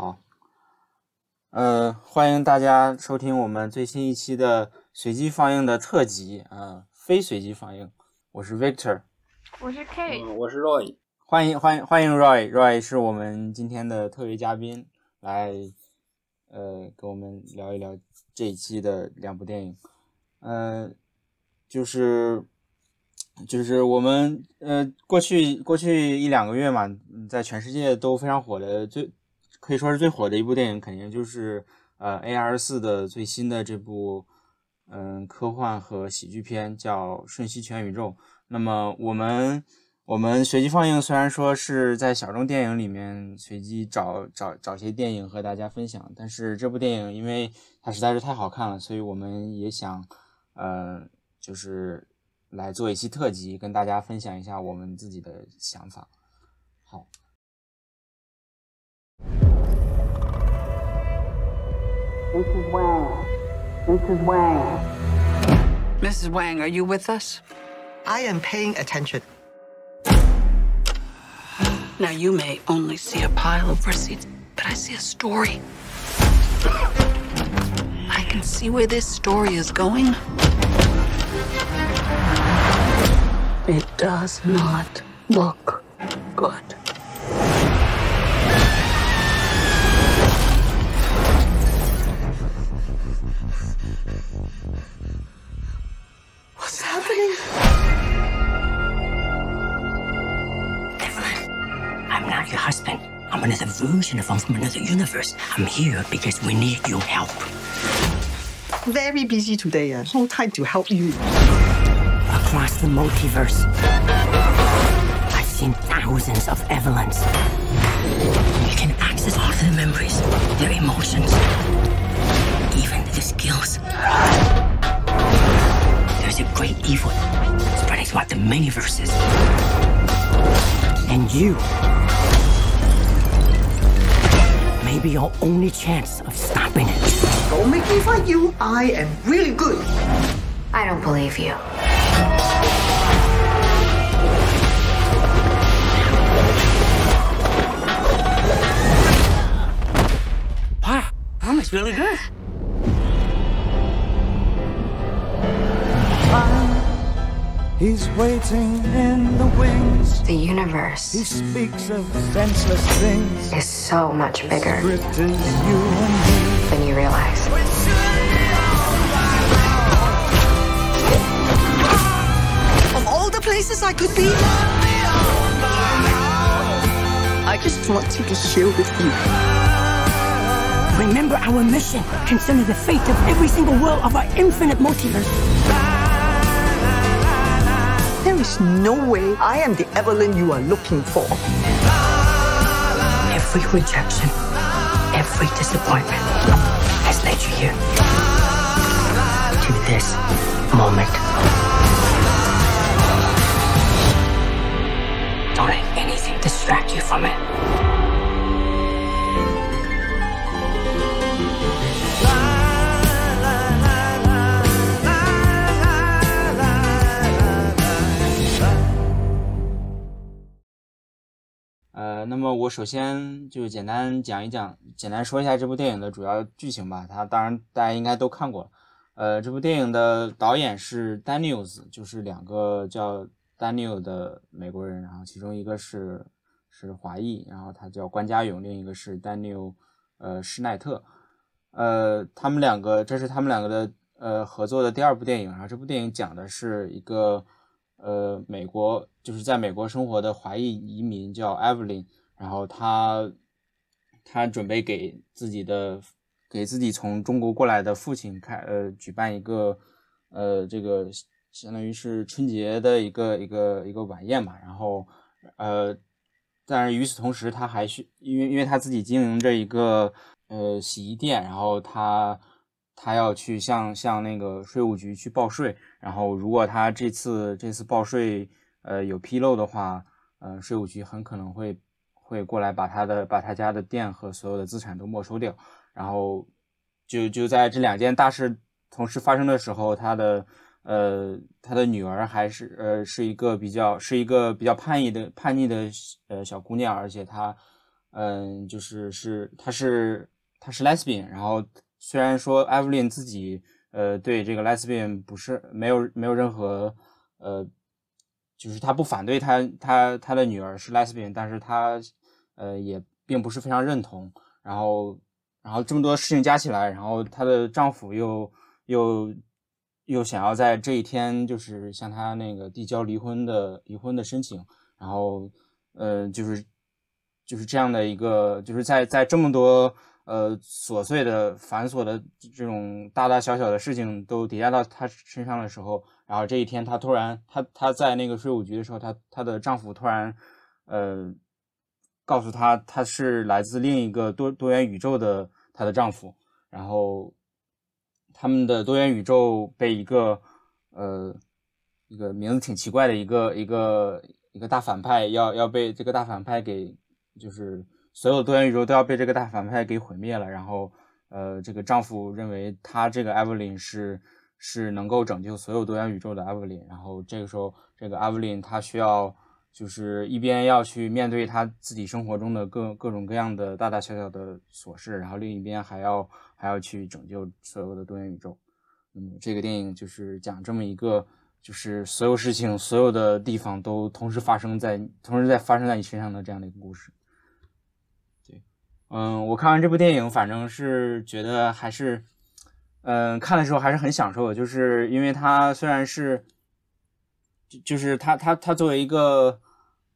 好，呃，欢迎大家收听我们最新一期的随机放映的特辑，呃，非随机放映。我是 Victor，我是 K，嗯，我是 Roy，欢迎欢迎欢迎 Roy，Roy 是我们今天的特别嘉宾，来，呃，跟我们聊一聊这一期的两部电影，呃，就是就是我们呃过去过去一两个月嘛，在全世界都非常火的最可以说是最火的一部电影，肯定就是呃 A R 四的最新的这部嗯科幻和喜剧片叫《瞬息全宇宙》。那么我们我们随机放映虽然说是在小众电影里面随机找找找些电影和大家分享，但是这部电影因为它实在是太好看了，所以我们也想呃就是来做一期特辑，跟大家分享一下我们自己的想法。Mrs. Wang. Mrs. Wang. Mrs. Wang, are you with us? I am paying attention. Now, you may only see a pile of receipts, but I see a story. I can see where this story is going. It does not look good. Not your husband. I'm another version of him from another universe. I'm here because we need your help. Very busy today. Uh, no time to help you. Across the multiverse, I've seen thousands of Evelyns. You can access all of their memories, their emotions, even their skills. There's a great evil spreading throughout the many verses. And you may be our only chance of stopping it. Don't make me fight you. I am really good. I don't believe you. Wow, that was really good. He's waiting in the wings. The universe. He universe speaks of senseless things. is so much bigger Script you and than you realize. Of all the places I could be, I just want to be here with you. Remember our mission concerning the fate of every single world of our infinite multiverse. There is no way I am the Evelyn you are looking for. Every rejection, every disappointment has led you here. To this moment. Don't let anything distract you from it. 那么我首先就简单讲一讲，简单说一下这部电影的主要剧情吧。它当然大家应该都看过了。呃，这部电影的导演是 Daniels，就是两个叫 Daniel 的美国人，然后其中一个是是华裔，然后他叫关家勇，另一个是 Daniel 呃施奈特。呃，他们两个这是他们两个的呃合作的第二部电影，然后这部电影讲的是一个呃美国就是在美国生活的华裔移民叫 Evelyn，然后他他准备给自己的给自己从中国过来的父亲开呃举办一个呃这个相当于是春节的一个一个一个晚宴嘛，然后呃但是与此同时他还需因为因为他自己经营着一个呃洗衣店，然后他他要去向向那个税务局去报税，然后如果他这次这次报税呃有纰漏的话，呃税务局很可能会会过来把他的把他家的店和所有的资产都没收掉，然后就就在这两件大事同时发生的时候，他的呃他的女儿还是呃是一个比较是一个比较叛逆的叛逆的呃小姑娘，而且她嗯，就是是她是她是 lesbian，然后虽然说 Evelyn 自己呃对这个 lesbian 不是没有没有任何呃，就是他不反对他他他的女儿是 lesbian，但是他呃也并不是非常认同，然后然后这么多事情加起来，然后她的丈夫又又又想要在这一天就是向她那个递交离婚的离婚的申请，然后呃就是就是这样的一个就是在在这么多呃琐碎的繁琐的这种大大小小的事情都叠加到她身上的时候。然后这一天，她突然，她她在那个税务局的时候，她她的丈夫突然，呃，告诉她，她是来自另一个多多元宇宙的她的丈夫。然后，他们的多元宇宙被一个呃一个名字挺奇怪的一个一个一个大反派要要被这个大反派给，就是所有多元宇宙都要被这个大反派给毁灭了。然后，呃，这个丈夫认为他这个艾 v 琳是。是能够拯救所有多元宇宙的艾弗琳，然后这个时候，这个艾弗琳她需要就是一边要去面对她自己生活中的各各种各样的大大小小的琐事，然后另一边还要还要去拯救所有的多元宇宙。嗯这个电影就是讲这么一个，就是所有事情所有的地方都同时发生在同时在发生在你身上的这样的一个故事。对，嗯，我看完这部电影，反正是觉得还是。嗯，看的时候还是很享受的，就是因为它虽然是，就就是它它它作为一个，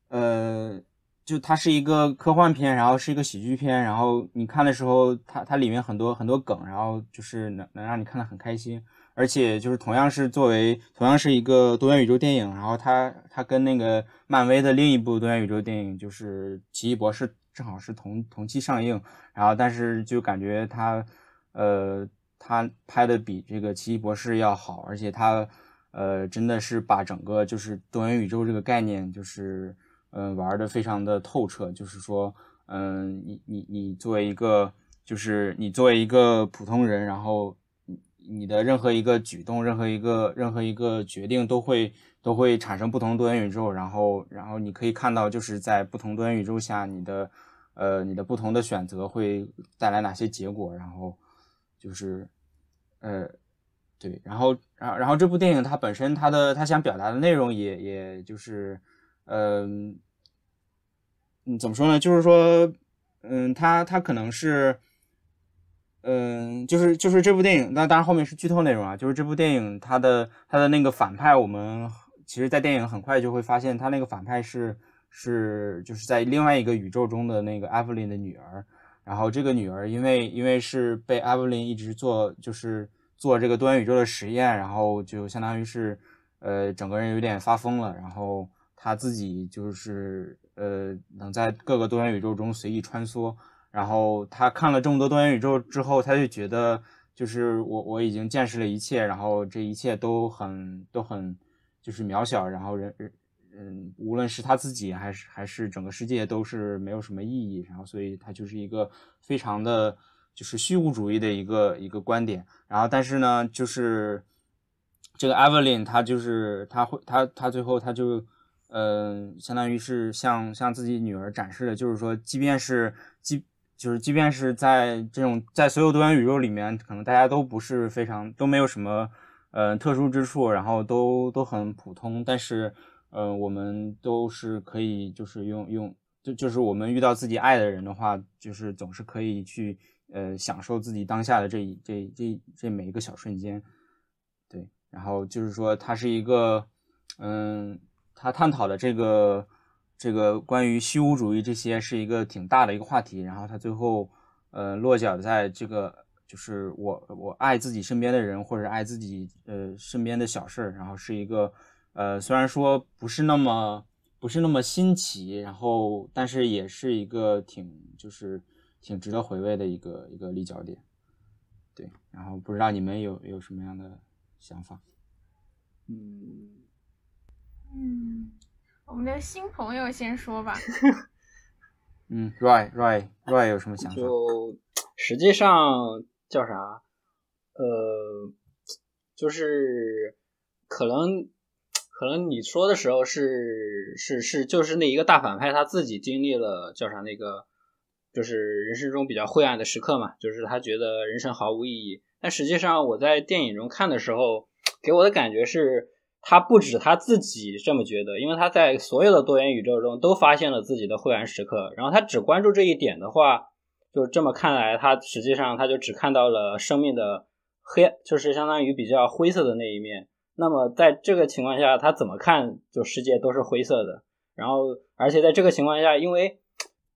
呃，就它是一个科幻片，然后是一个喜剧片，然后你看的时候，它它里面很多很多梗，然后就是能能让你看得很开心，而且就是同样是作为同样是一个多元宇宙电影，然后它它跟那个漫威的另一部多元宇宙电影就是奇异博士正好是同同期上映，然后但是就感觉它，呃。他拍的比这个奇异博士要好，而且他，呃，真的是把整个就是多元宇宙这个概念，就是嗯玩的非常的透彻。就是说，嗯，你你你作为一个，就是你作为一个普通人，然后你的任何一个举动，任何一个任何一个决定，都会都会产生不同多元宇宙。然后然后你可以看到，就是在不同多元宇宙下，你的呃你的不同的选择会带来哪些结果，然后。就是，呃，对，然后，然后，然后这部电影它本身它的它想表达的内容也也就是，嗯，嗯，怎么说呢？就是说，嗯，它它可能是，嗯，就是就是这部电影，那当然后面是剧透内容啊。就是这部电影它的它的那个反派，我们其实，在电影很快就会发现，他那个反派是是就是在另外一个宇宙中的那个艾弗琳的女儿。然后这个女儿因为因为是被艾弗琳一直做就是做这个多元宇宙的实验，然后就相当于是呃整个人有点发疯了，然后她自己就是呃能在各个多元宇宙中随意穿梭，然后她看了这么多多元宇宙之后，她就觉得就是我我已经见识了一切，然后这一切都很都很就是渺小，然后人人。嗯，无论是他自己还是还是整个世界都是没有什么意义，然后所以他就是一个非常的，就是虚无主义的一个一个观点。然后但是呢，就是这个 Evelyn 他就是他会他他最后他就嗯，相当于是向向自己女儿展示的，就是说，即便是即就是即便是在这种在所有多元宇宙里面，可能大家都不是非常都没有什么呃特殊之处，然后都都很普通，但是。嗯，我们都是可以，就是用用，就就是我们遇到自己爱的人的话，就是总是可以去，呃，享受自己当下的这一这这这每一个小瞬间，对。然后就是说，它是一个，嗯，他探讨的这个这个关于虚无主义这些是一个挺大的一个话题。然后他最后，呃，落脚在这个，就是我我爱自己身边的人，或者爱自己呃身边的小事儿，然后是一个。呃，虽然说不是那么不是那么新奇，然后但是也是一个挺就是挺值得回味的一个一个立脚点，对。然后不知道你们有有什么样的想法？嗯嗯，我们的新朋友先说吧。嗯，Roy Roy Roy 有什么想法？就实际上叫啥？呃，就是可能。可能你说的时候是是是，就是那一个大反派他自己经历了叫啥那个就是人生中比较灰暗的时刻嘛，就是他觉得人生毫无意义。但实际上我在电影中看的时候，给我的感觉是，他不止他自己这么觉得，因为他在所有的多元宇宙中都发现了自己的灰暗时刻，然后他只关注这一点的话，就这么看来，他实际上他就只看到了生命的黑，就是相当于比较灰色的那一面。那么在这个情况下，他怎么看就世界都是灰色的。然后，而且在这个情况下，因为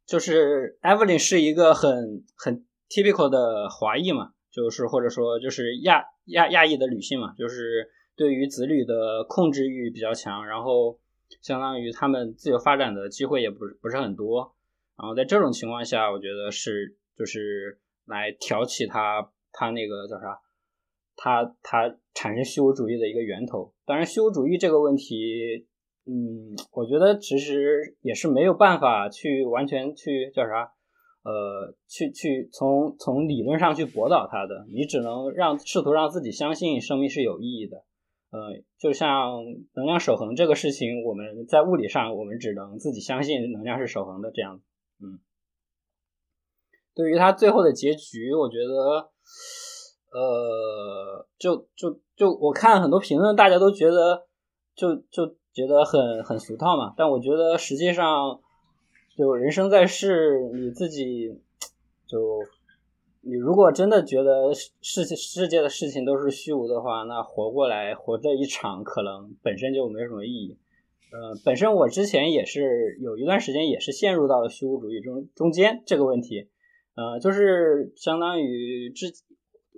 就是 Evelyn 是一个很很 typical 的华裔嘛，就是或者说就是亚亚亚裔的女性嘛，就是对于子女的控制欲比较强，然后相当于他们自由发展的机会也不是不是很多。然后在这种情况下，我觉得是就是来挑起他他那个叫啥？它它产生虚无主义的一个源头。当然，虚无主义这个问题，嗯，我觉得其实也是没有办法去完全去叫啥，呃，去去从从理论上去驳倒它的。你只能让试图让自己相信生命是有意义的。呃，就像能量守恒这个事情，我们在物理上我们只能自己相信能量是守恒的这样。嗯，对于他最后的结局，我觉得。呃，就就就我看很多评论，大家都觉得就就觉得很很俗套嘛。但我觉得实际上，就人生在世，你自己就你如果真的觉得世世界的事情都是虚无的话，那活过来活这一场，可能本身就没什么意义。呃，本身我之前也是有一段时间也是陷入到了虚无主义中中间这个问题，呃，就是相当于之。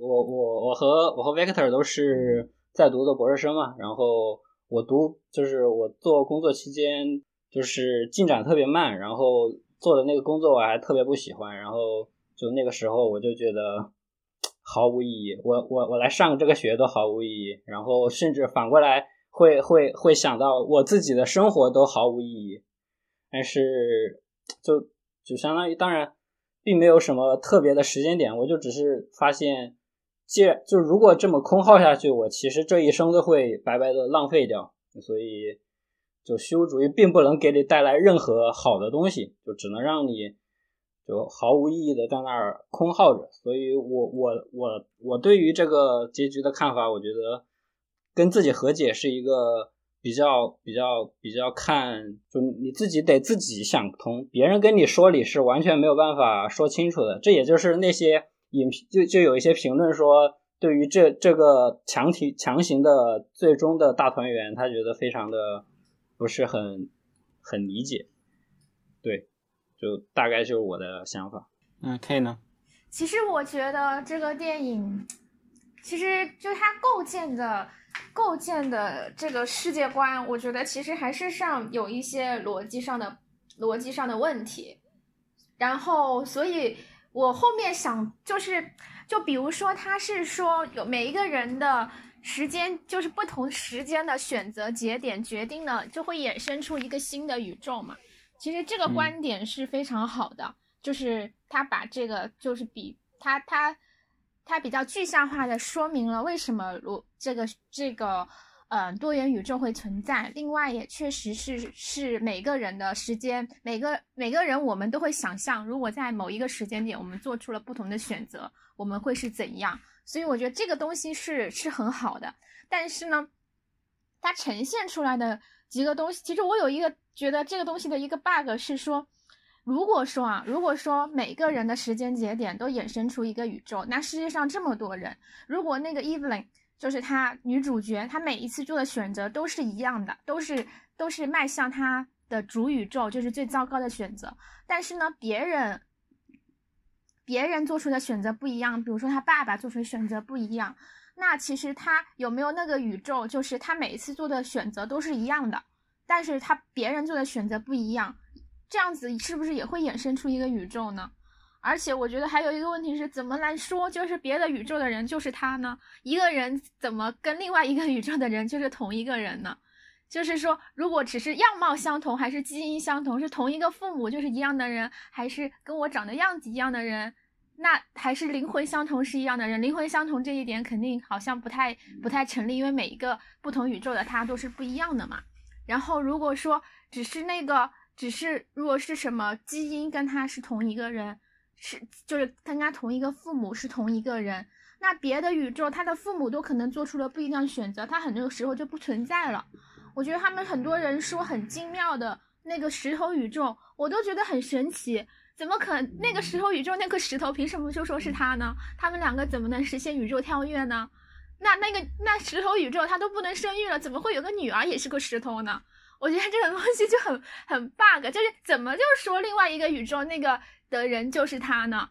我我我和我和 Victor 都是在读的博士生嘛，然后我读就是我做工作期间就是进展特别慢，然后做的那个工作我还特别不喜欢，然后就那个时候我就觉得毫无意义，我我我来上这个学都毫无意义，然后甚至反过来会会会想到我自己的生活都毫无意义，但是就就相当于当然并没有什么特别的时间点，我就只是发现。既然就如果这么空耗下去，我其实这一生都会白白的浪费掉。所以，就虚无主义并不能给你带来任何好的东西，就只能让你就毫无意义的在那儿空耗着。所以我我我我对于这个结局的看法，我觉得跟自己和解是一个比较比较比较看，就你自己得自己想通，别人跟你说理是完全没有办法说清楚的。这也就是那些。影评就就有一些评论说，对于这这个强体强行的最终的大团圆，他觉得非常的不是很很理解。对，就大概就是我的想法。嗯，K 呢？其实我觉得这个电影，其实就它构建的构建的这个世界观，我觉得其实还是上有一些逻辑上的逻辑上的问题。然后，所以。我后面想就是，就比如说，他是说有每一个人的时间，就是不同时间的选择节点决定了，就会衍生出一个新的宇宙嘛。其实这个观点是非常好的，就是他把这个就是比他他他比较具象化的说明了为什么如这个这个。嗯，多元宇宙会存在。另外，也确实是是每个人的时间，每个每个人，我们都会想象，如果在某一个时间点，我们做出了不同的选择，我们会是怎样。所以，我觉得这个东西是是很好的。但是呢，它呈现出来的几个东西，其实我有一个觉得这个东西的一个 bug 是说，如果说啊，如果说每个人的时间节点都衍生出一个宇宙，那世界上这么多人，如果那个 Evelyn。就是她女主角，她每一次做的选择都是一样的，都是都是迈向她的主宇宙，就是最糟糕的选择。但是呢，别人别人做出的选择不一样，比如说他爸爸做出的选择不一样，那其实他有没有那个宇宙，就是他每一次做的选择都是一样的，但是他别人做的选择不一样，这样子是不是也会衍生出一个宇宙呢？而且我觉得还有一个问题是怎么来说，就是别的宇宙的人就是他呢？一个人怎么跟另外一个宇宙的人就是同一个人呢？就是说，如果只是样貌相同，还是基因相同，是同一个父母就是一样的人，还是跟我长的样子一样的人，那还是灵魂相同是一样的人？灵魂相同这一点肯定好像不太不太成立，因为每一个不同宇宙的他都是不一样的嘛。然后如果说只是那个，只是如果是什么基因跟他是同一个人。是就是跟他同一个父母是同一个人，那别的宇宙他的父母都可能做出了不一样的选择，他很多时候就不存在了。我觉得他们很多人说很精妙的那个石头宇宙，我都觉得很神奇。怎么可？那个石头宇宙那个石头凭什么就说是他呢？他们两个怎么能实现宇宙跳跃呢？那那个那石头宇宙他都不能生育了，怎么会有个女儿也是个石头呢？我觉得这个东西就很很 bug，就是怎么就说另外一个宇宙那个的人就是他呢？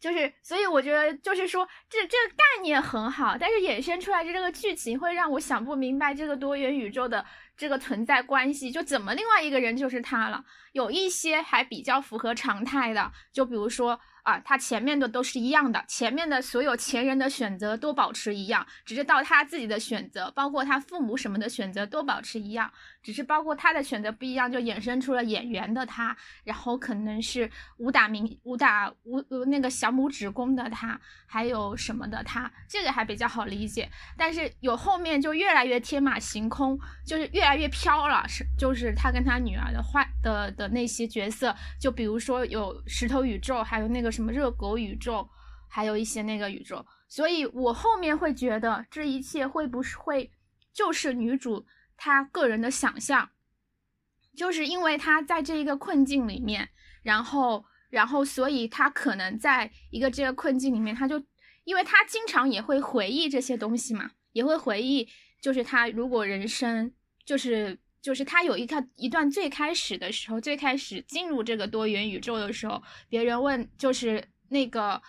就是所以我觉得就是说这这个概念很好，但是衍生出来的这个剧情会让我想不明白这个多元宇宙的。这个存在关系就怎么另外一个人就是他了，有一些还比较符合常态的，就比如说啊，他前面的都是一样的，前面的所有前人的选择都保持一样，只是到他自己的选择，包括他父母什么的选择都保持一样，只是包括他的选择不一样，就衍生出了演员的他，然后可能是武打明武打武那个小拇指功的他，还有什么的他，这个还比较好理解，但是有后面就越来越天马行空，就是越。来越飘了，是就是他跟他女儿的坏的的那些角色，就比如说有石头宇宙，还有那个什么热狗宇宙，还有一些那个宇宙，所以我后面会觉得这一切会不会就是女主她个人的想象，就是因为她在这一个困境里面，然后然后所以她可能在一个这个困境里面，她就因为她经常也会回忆这些东西嘛，也会回忆，就是她如果人生。就是就是他有一他一段最开始的时候，最开始进入这个多元宇宙的时候，别人问就是那个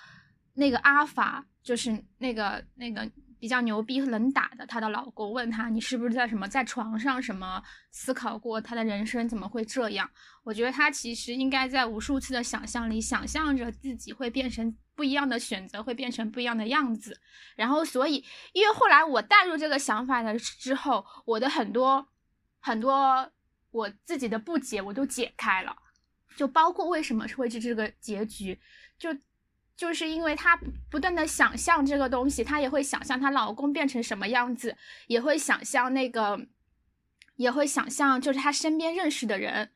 那个阿法，就是那个那个比较牛逼能打的她的老公，问他你是不是在什么在床上什么思考过他的人生怎么会这样？我觉得他其实应该在无数次的想象里想象着自己会变成不一样的选择，会变成不一样的样子。然后所以因为后来我带入这个想法的之后，我的很多。很多我自己的不解我都解开了，就包括为什么会是这个结局，就就是因为她不断的想象这个东西，她也会想象她老公变成什么样子，也会想象那个，也会想象就是她身边认识的人，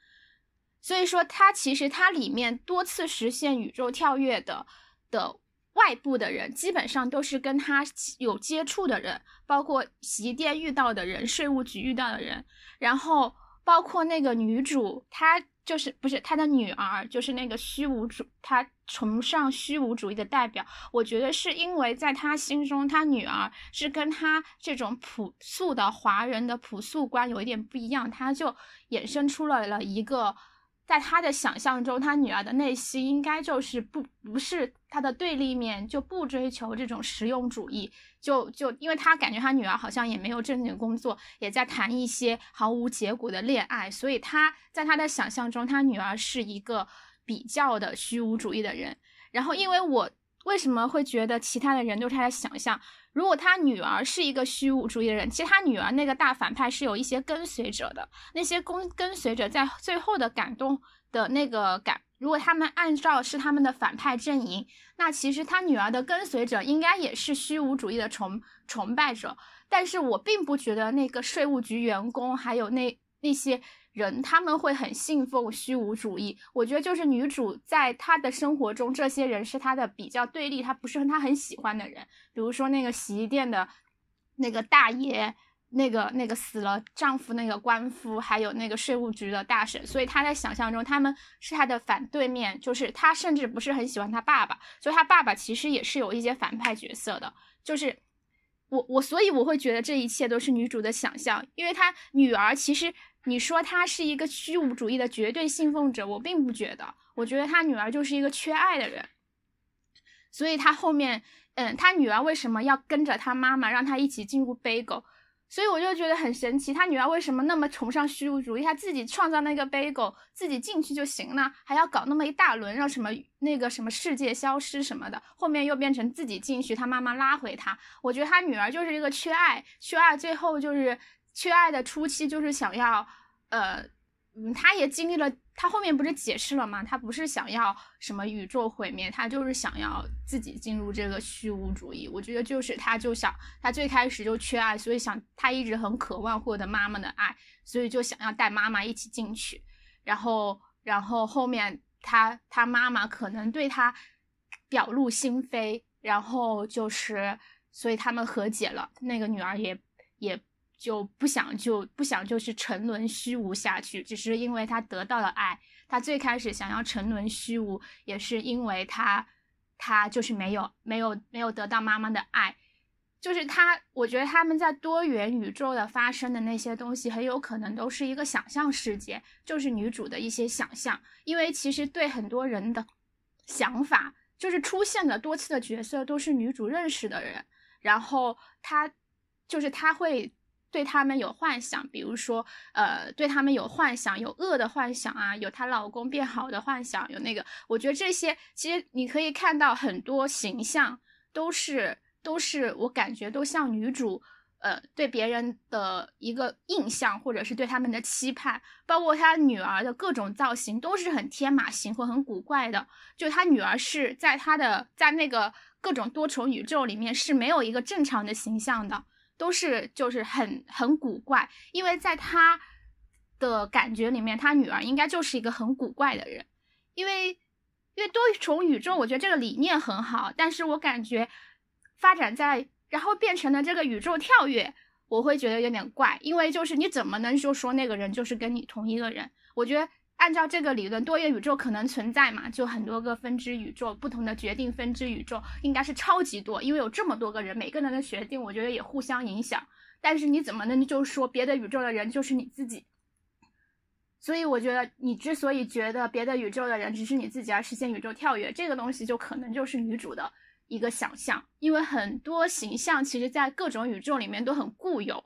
所以说她其实她里面多次实现宇宙跳跃的的。外部的人基本上都是跟他有接触的人，包括洗衣店遇到的人、税务局遇到的人，然后包括那个女主，她就是不是她的女儿，就是那个虚无主，她崇尚虚无主义的代表。我觉得是因为在她心中，她女儿是跟她这种朴素的华人的朴素观有一点不一样，她就衍生出了了一个。在他的想象中，他女儿的内心应该就是不不是他的对立面，就不追求这种实用主义，就就因为他感觉他女儿好像也没有正经工作，也在谈一些毫无结果的恋爱，所以他在他的想象中，他女儿是一个比较的虚无主义的人。然后，因为我为什么会觉得其他的人都是他的想象？如果他女儿是一个虚无主义的人，其实他女儿那个大反派是有一些跟随者的，那些跟跟随者在最后的感动的那个感，如果他们按照是他们的反派阵营，那其实他女儿的跟随者应该也是虚无主义的崇崇拜者，但是我并不觉得那个税务局员工还有那那些。人他们会很信奉虚无主义，我觉得就是女主在她的生活中，这些人是她的比较对立，她不是她很喜欢的人。比如说那个洗衣店的那个大爷，那个那个死了丈夫那个官夫，还有那个税务局的大婶，所以她在想象中他们是她的反对面，就是她甚至不是很喜欢她爸爸，所以她爸爸其实也是有一些反派角色的，就是我我所以我会觉得这一切都是女主的想象，因为她女儿其实。你说他是一个虚无主义的绝对信奉者，我并不觉得。我觉得他女儿就是一个缺爱的人，所以他后面，嗯，他女儿为什么要跟着他妈妈，让他一起进入 Bagel？所以我就觉得很神奇，他女儿为什么那么崇尚虚无主义？他自己创造那个 Bagel，自己进去就行了，还要搞那么一大轮，让什么那个什么世界消失什么的，后面又变成自己进去，他妈妈拉回他。我觉得他女儿就是一个缺爱，缺爱，最后就是。缺爱的初期就是想要，呃，嗯，他也经历了，他后面不是解释了吗？他不是想要什么宇宙毁灭，他就是想要自己进入这个虚无主义。我觉得就是他就想，他最开始就缺爱，所以想他一直很渴望获得妈妈的爱，所以就想要带妈妈一起进去。然后，然后后面他他妈妈可能对他表露心扉，然后就是所以他们和解了，那个女儿也也就不想就不想就是沉沦虚无下去，只是因为她得到了爱。她最开始想要沉沦虚无，也是因为她她就是没有没有没有得到妈妈的爱。就是他，我觉得他们在多元宇宙的发生的那些东西，很有可能都是一个想象世界，就是女主的一些想象。因为其实对很多人的想法，就是出现的多次的角色都是女主认识的人，然后她就是她会对他们有幻想，比如说呃，对他们有幻想，有恶的幻想啊，有她老公变好的幻想，有那个，我觉得这些其实你可以看到很多形象都是。都是我感觉都像女主，呃，对别人的一个印象，或者是对他们的期盼，包括她女儿的各种造型都是很天马行空、很古怪的。就她女儿是在她的在那个各种多重宇宙里面是没有一个正常的形象的，都是就是很很古怪。因为在他的感觉里面，他女儿应该就是一个很古怪的人。因为因为多重宇宙，我觉得这个理念很好，但是我感觉。发展在，然后变成了这个宇宙跳跃，我会觉得有点怪，因为就是你怎么能就说那个人就是跟你同一个人？我觉得按照这个理论，多元宇宙可能存在嘛，就很多个分支宇宙，不同的决定分支宇宙应该是超级多，因为有这么多个人，每个人的决定，我觉得也互相影响。但是你怎么能就说别的宇宙的人就是你自己？所以我觉得你之所以觉得别的宇宙的人只是你自己，而实现宇宙跳跃，这个东西就可能就是女主的。一个想象，因为很多形象其实，在各种宇宙里面都很固有，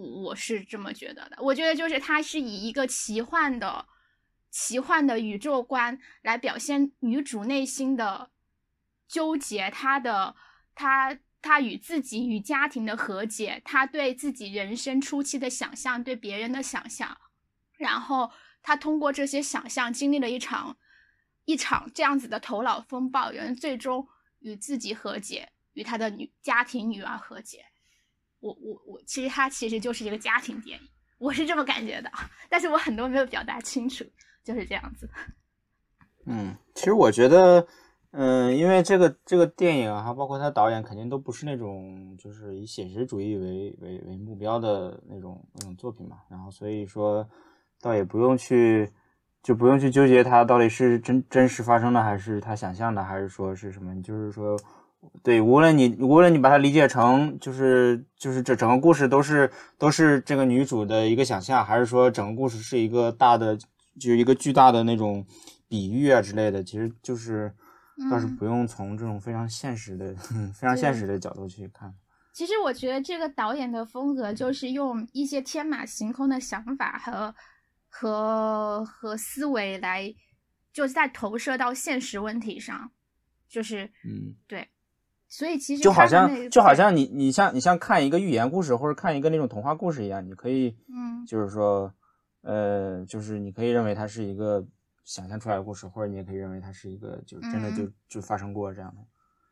我是这么觉得的。我觉得就是它是以一个奇幻的、奇幻的宇宙观来表现女主内心的纠结，她的她她与自己与家庭的和解，她对自己人生初期的想象，对别人的想象，然后她通过这些想象经历了一场一场这样子的头脑风暴，人最终。与自己和解，与他的女家庭女儿和解。我我我，其实它其实就是一个家庭电影，我是这么感觉的。但是我很多没有表达清楚，就是这样子。嗯，其实我觉得，嗯，因为这个这个电影哈，包括他导演肯定都不是那种就是以写实主义为为为目标的那种那种作品嘛。然后所以说，倒也不用去。就不用去纠结它到底是真真实发生的，还是他想象的，还是说是什么？就是说，对，无论你无论你把它理解成就是就是这整个故事都是都是这个女主的一个想象，还是说整个故事是一个大的，就是一个巨大的那种比喻啊之类的，其实就是倒是不用从这种非常现实的非常现实的角度去看。其实我觉得这个导演的风格就是用一些天马行空的想法和。和和思维来，就是在投射到现实问题上，就是嗯，对，所以其实就好像就好像你你像你像看一个寓言故事或者看一个那种童话故事一样，你可以嗯，就是说呃，就是你可以认为它是一个想象出来的故事，或者你也可以认为它是一个就真的就就发生过这样的。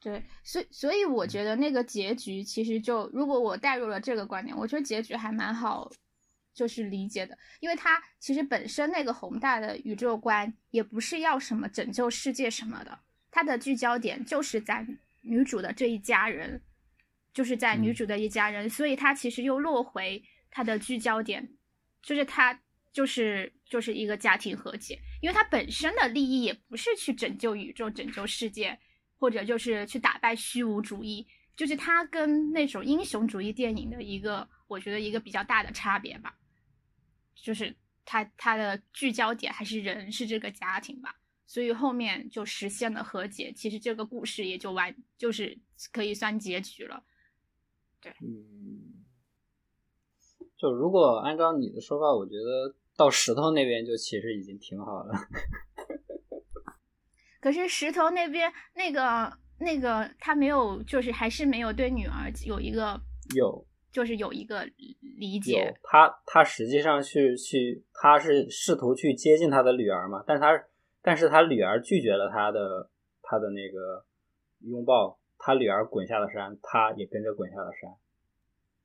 对，所以所以我觉得那个结局其实就如果我带入了这个观点，我觉得结局还蛮好。就是理解的，因为它其实本身那个宏大的宇宙观也不是要什么拯救世界什么的，它的聚焦点就是在女主的这一家人，就是在女主的一家人，所以它其实又落回它的聚焦点，就是它就是就是一个家庭和解，因为它本身的利益也不是去拯救宇宙、拯救世界，或者就是去打败虚无主义，就是它跟那种英雄主义电影的一个，我觉得一个比较大的差别吧。就是他他的聚焦点还是人是这个家庭吧，所以后面就实现了和解，其实这个故事也就完，就是可以算结局了。对，嗯，就如果按照你的说法，我觉得到石头那边就其实已经挺好了。可是石头那边那个那个他没有，就是还是没有对女儿有一个有。就是有一个理解，他他实际上去去，他是试图去接近他的女儿嘛，但是他但是他女儿拒绝了他的他的那个拥抱，他女儿滚下了山，他也跟着滚下了山。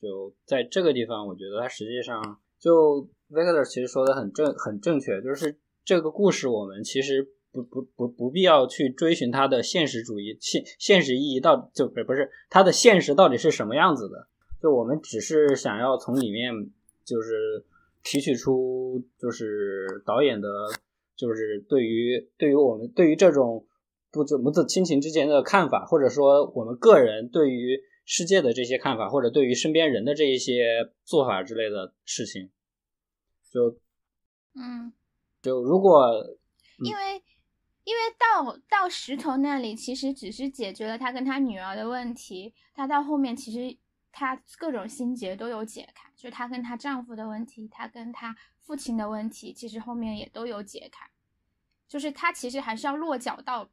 就在这个地方，我觉得他实际上就 Victor 其实说的很正很正确，就是这个故事我们其实不不不不必要去追寻它的现实主义现现实意义到就不是不是它的现实到底是什么样子的，就我们只是想要从里面就是提取出就是导演的，就是对于对于我们对于这种不母子亲情之间的看法，或者说我们个人对于世界的这些看法，或者对于身边人的这一些做法之类的事情，就嗯，就如果因为因为到到石头那里，其实只是解决了他跟他女儿的问题，他到后面其实他各种心结都有解开，就是他跟她丈夫的问题，他跟他父亲的问题，其实后面也都有解开，就是他其实还是要落脚到。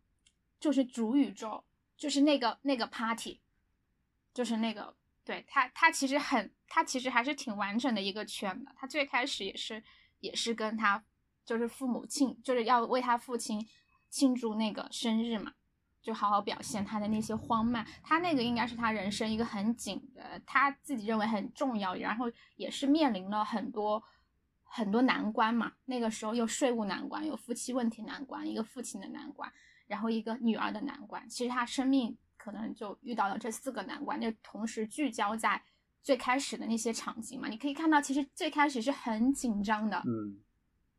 就是主宇宙，就是那个那个 party，就是那个对他，他其实很，他其实还是挺完整的一个圈的。他最开始也是也是跟他就是父母庆，就是要为他父亲庆祝那个生日嘛，就好好表现他的那些荒诞。他那个应该是他人生一个很紧的，他自己认为很重要，然后也是面临了很多很多难关嘛。那个时候有税务难关，有夫妻问题难关，一个父亲的难关。然后一个女儿的难关，其实他生命可能就遇到了这四个难关，就同时聚焦在最开始的那些场景嘛。你可以看到，其实最开始是很紧张的，嗯，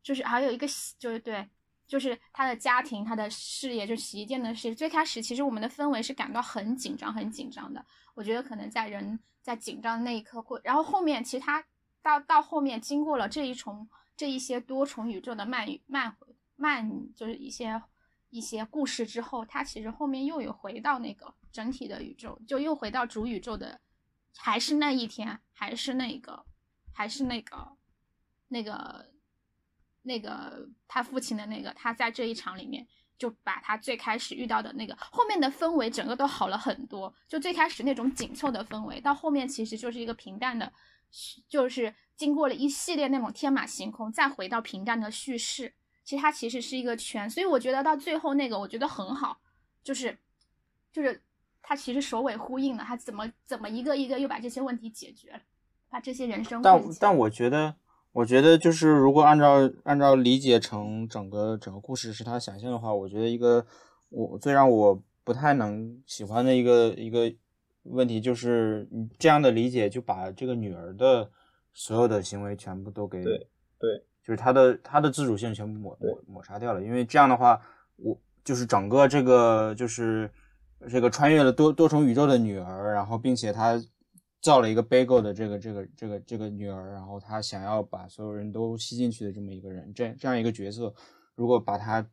就是还有一个就是对，就是他的家庭、他的事业，就洗衣店的事。最开始其实我们的氛围是感到很紧张、很紧张的。我觉得可能在人在紧张的那一刻，会然后后面其实他到到后面经过了这一重这一些多重宇宙的漫漫漫，就是一些。一些故事之后，他其实后面又有回到那个整体的宇宙，就又回到主宇宙的，还是那一天，还是那个，还是那个，那个，那个他父亲的那个，他在这一场里面就把他最开始遇到的那个后面的氛围整个都好了很多，就最开始那种紧凑的氛围，到后面其实就是一个平淡的，就是经过了一系列那种天马行空，再回到平淡的叙事。其实它其实是一个圈，所以我觉得到最后那个我觉得很好，就是就是它其实首尾呼应了，它怎么怎么一个一个又把这些问题解决了，把这些人生。但但我觉得，我觉得就是如果按照按照理解成整个整个故事是他想象的话，我觉得一个我最让我不太能喜欢的一个一个问题就是你这样的理解就把这个女儿的所有的行为全部都给对对。就是她的她的自主性全部抹抹抹杀掉了，因为这样的话，我就是整个这个就是这个穿越了多多重宇宙的女儿，然后并且她造了一个 bagel 的这个这个这个这个女儿，然后她想要把所有人都吸进去的这么一个人，这这样一个角色，如果把她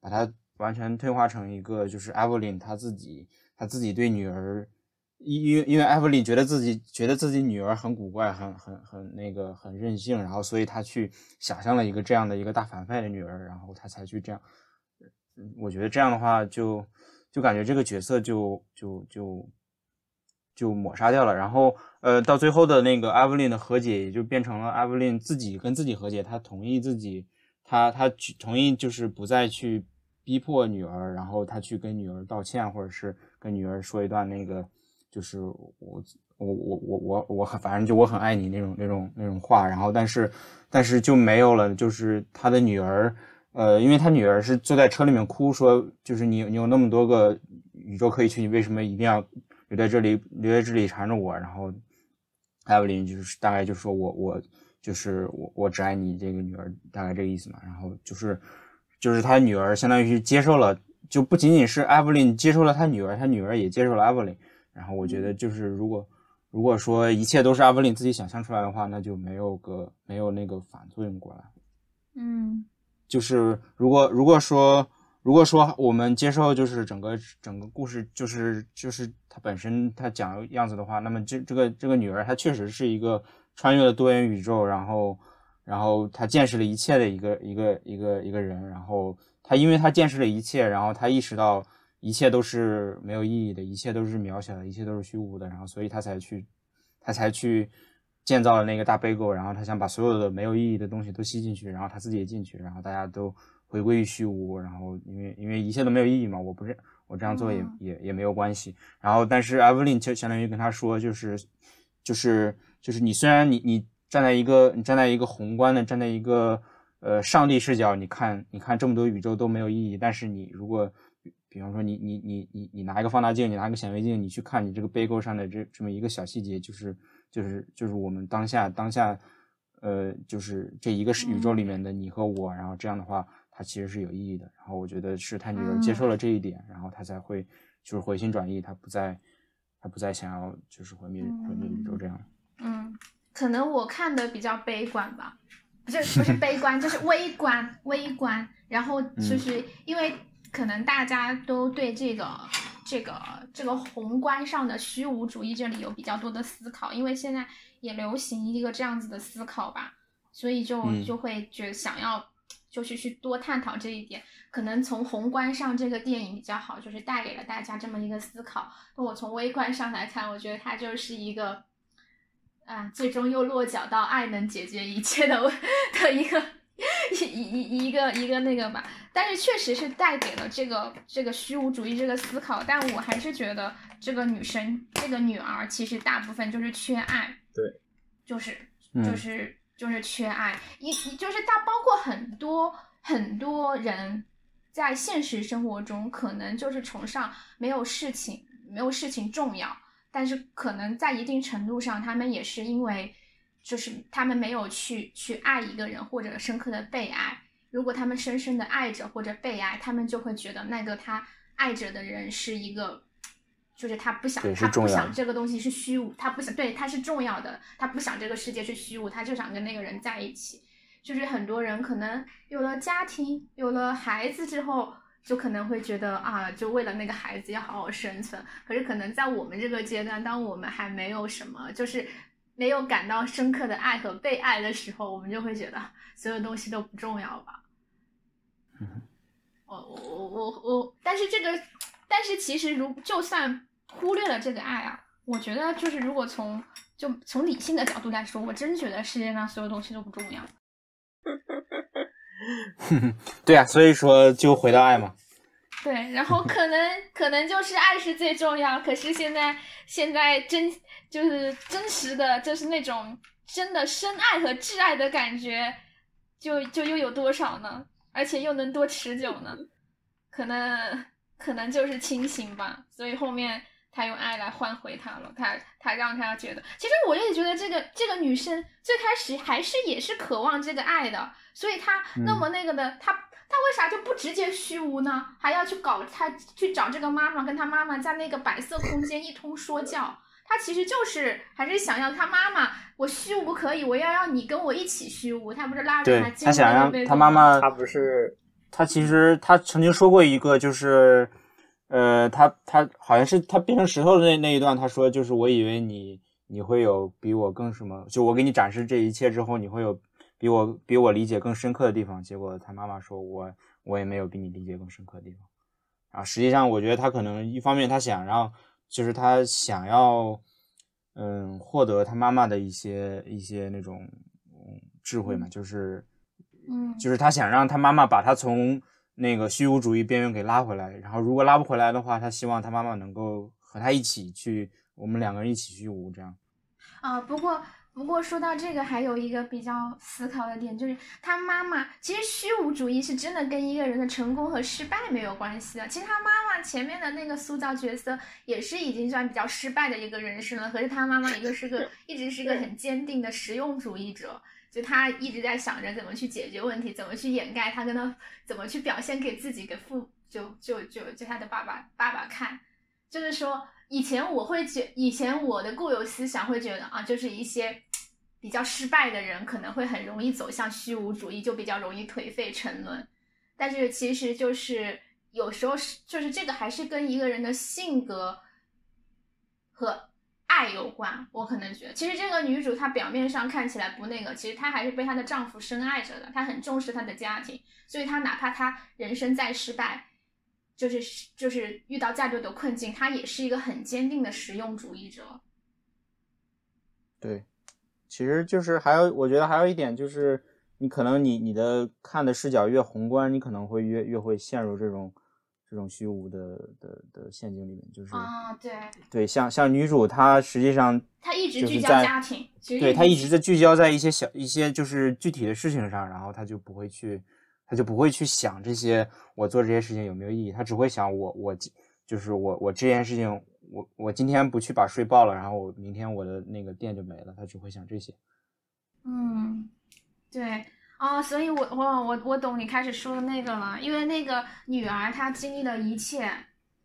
把她完全退化成一个就是 Evelyn 她自己她自己对女儿。因因因为艾弗琳觉得自己觉得自己女儿很古怪，很很很那个很任性，然后所以他去想象了一个这样的一个大反派的女儿，然后他才去这样。我觉得这样的话就就感觉这个角色就就就就抹杀掉了。然后呃，到最后的那个艾弗琳的和解，也就变成了艾弗琳自己跟自己和解，他同意自己，他他去同意就是不再去逼迫女儿，然后他去跟女儿道歉，或者是跟女儿说一段那个。就是我我我我我我很反正就我很爱你那种那种那种话，然后但是但是就没有了。就是他的女儿，呃，因为他女儿是坐在车里面哭，说就是你你有那么多个宇宙可以去，你为什么一定要留在这里留在这里缠着我？然后艾弗琳就是大概就说我我就是我我只爱你这个女儿，大概这个意思嘛。然后就是就是他女儿相当于是接受了，就不仅仅是艾弗琳接受了他女儿，他女儿也接受了艾弗琳。然后我觉得就是，如果如果说一切都是阿弗林自己想象出来的话，那就没有个没有那个反作用过来。嗯，就是如果如果说如果说我们接受就是整个整个故事就是就是它本身它讲样子的话，那么这这个这个女儿她确实是一个穿越了多元宇宙，然后然后她见识了一切的一个一个一个一个人，然后她因为她见识了一切，然后她意识到。一切都是没有意义的，一切都是渺小的，一切都是虚无的，然后所以他才去，他才去建造了那个大杯狗，然后他想把所有的没有意义的东西都吸进去，然后他自己也进去，然后大家都回归于虚无，然后因为因为一切都没有意义嘛，我不是我这样做也也也没有关系，然后但是艾弗琳就相当于跟他说，就是就是就是你虽然你你站在一个你站在一个宏观的站在一个呃上帝视角，你看你看这么多宇宙都没有意义，但是你如果比方说你你你你你拿一个放大镜，你拿个显微镜，你去看你这个杯钩上的这这么一个小细节，就是就是就是我们当下当下，呃，就是这一个是宇宙里面的你和我，然后这样的话，它其实是有意义的。然后我觉得是他女儿接受了这一点，然后他才会就是回心转意，他不再他不再想要就是毁灭毁灭宇宙这样。嗯，可能我看的比较悲观吧，不是不是悲观，就是微观微观。然后就是因为。可能大家都对这个、这个、这个宏观上的虚无主义这里有比较多的思考，因为现在也流行一个这样子的思考吧，所以就就会觉得想要就是去多探讨这一点。可能从宏观上这个电影比较好，就是带给了大家这么一个思考。那我从微观上来看，我觉得它就是一个啊，最终又落脚到爱能解决一切的 的一个。一一一一个一个那个吧，但是确实是带给了这个这个虚无主义这个思考，但我还是觉得这个女生这个女儿其实大部分就是缺爱，对，就是就是就是缺爱，一就是大包括很多很多人在现实生活中可能就是崇尚没有事情没有事情重要，但是可能在一定程度上他们也是因为。就是他们没有去去爱一个人，或者深刻的被爱。如果他们深深的爱着或者被爱，他们就会觉得那个他爱着的人是一个，就是他不想，他不想这个东西是虚无，他不想对他是重要的，他不想这个世界是虚无，他就想跟那个人在一起。就是很多人可能有了家庭，有了孩子之后，就可能会觉得啊，就为了那个孩子要好好生存。可是可能在我们这个阶段，当我们还没有什么，就是。没有感到深刻的爱和被爱的时候，我们就会觉得所有东西都不重要吧。我我我我我，但是这个，但是其实如就算忽略了这个爱啊，我觉得就是如果从就从理性的角度来说，我真觉得世界上所有东西都不重要。对啊，所以说就回到爱嘛。对，然后可能可能就是爱是最重要，可是现在现在真。就是真实的，就是那种真的深爱和挚爱的感觉，就就又有多少呢？而且又能多持久呢？可能可能就是清醒吧。所以后面他用爱来换回他了，他他让他觉得，其实我也觉得这个这个女生最开始还是也是渴望这个爱的，所以她那么那个的，她她为啥就不直接虚无呢？还要去搞他去找这个妈妈，跟他妈妈在那个白色空间一通说教。他其实就是还是想要他妈妈，我虚无可以，我要让你跟我一起虚无。他不是拉着他他想让他妈妈，他不是他其实他曾经说过一个，就是呃，他他好像是他变成石头的那那一段，他说就是我以为你你会有比我更什么，就我给你展示这一切之后，你会有比我比我理解更深刻的地方。结果他妈妈说我我也没有比你理解更深刻的地方。啊，实际上我觉得他可能一方面他想让。就是他想要，嗯，获得他妈妈的一些一些那种嗯智慧嘛，就是，嗯，就是他想让他妈妈把他从那个虚无主义边缘给拉回来，然后如果拉不回来的话，他希望他妈妈能够和他一起去，我们两个人一起虚无这样。啊，不过。不过说到这个，还有一个比较思考的点，就是他妈妈其实虚无主义是真的跟一个人的成功和失败没有关系的。其实他妈妈前面的那个塑造角色也是已经算比较失败的一个人生了。可是他妈妈一个是个一直是个很坚定的实用主义者，就他一直在想着怎么去解决问题，怎么去掩盖他跟他怎么去表现给自己给父就就就就他的爸爸爸爸看，就是说。以前我会觉，以前我的固有思想会觉得啊，就是一些比较失败的人可能会很容易走向虚无主义，就比较容易颓废沉沦。但是其实就是有时候是，就是这个还是跟一个人的性格和爱有关。我可能觉得，其实这个女主她表面上看起来不那个，其实她还是被她的丈夫深爱着的，她很重视她的家庭，所以她哪怕她人生再失败。就是就是遇到价值的困境，他也是一个很坚定的实用主义者。对，其实就是还有，我觉得还有一点就是，你可能你你的看的视角越宏观，你可能会越越会陷入这种这种虚无的的的陷阱里面，就是啊，对，对，像像女主她实际上她一直聚焦在家庭，对她一直直在聚焦在一些小一些就是具体的事情上，然后她就不会去，她就不会去想这些我做这些事情有没有意义，他只会想我我就是我我这件事情我我今天不去把税报了，然后我明天我的那个店就没了，他只会想这些。嗯，对。啊，所以我我我我懂你开始说的那个了，因为那个女儿她经历了一切，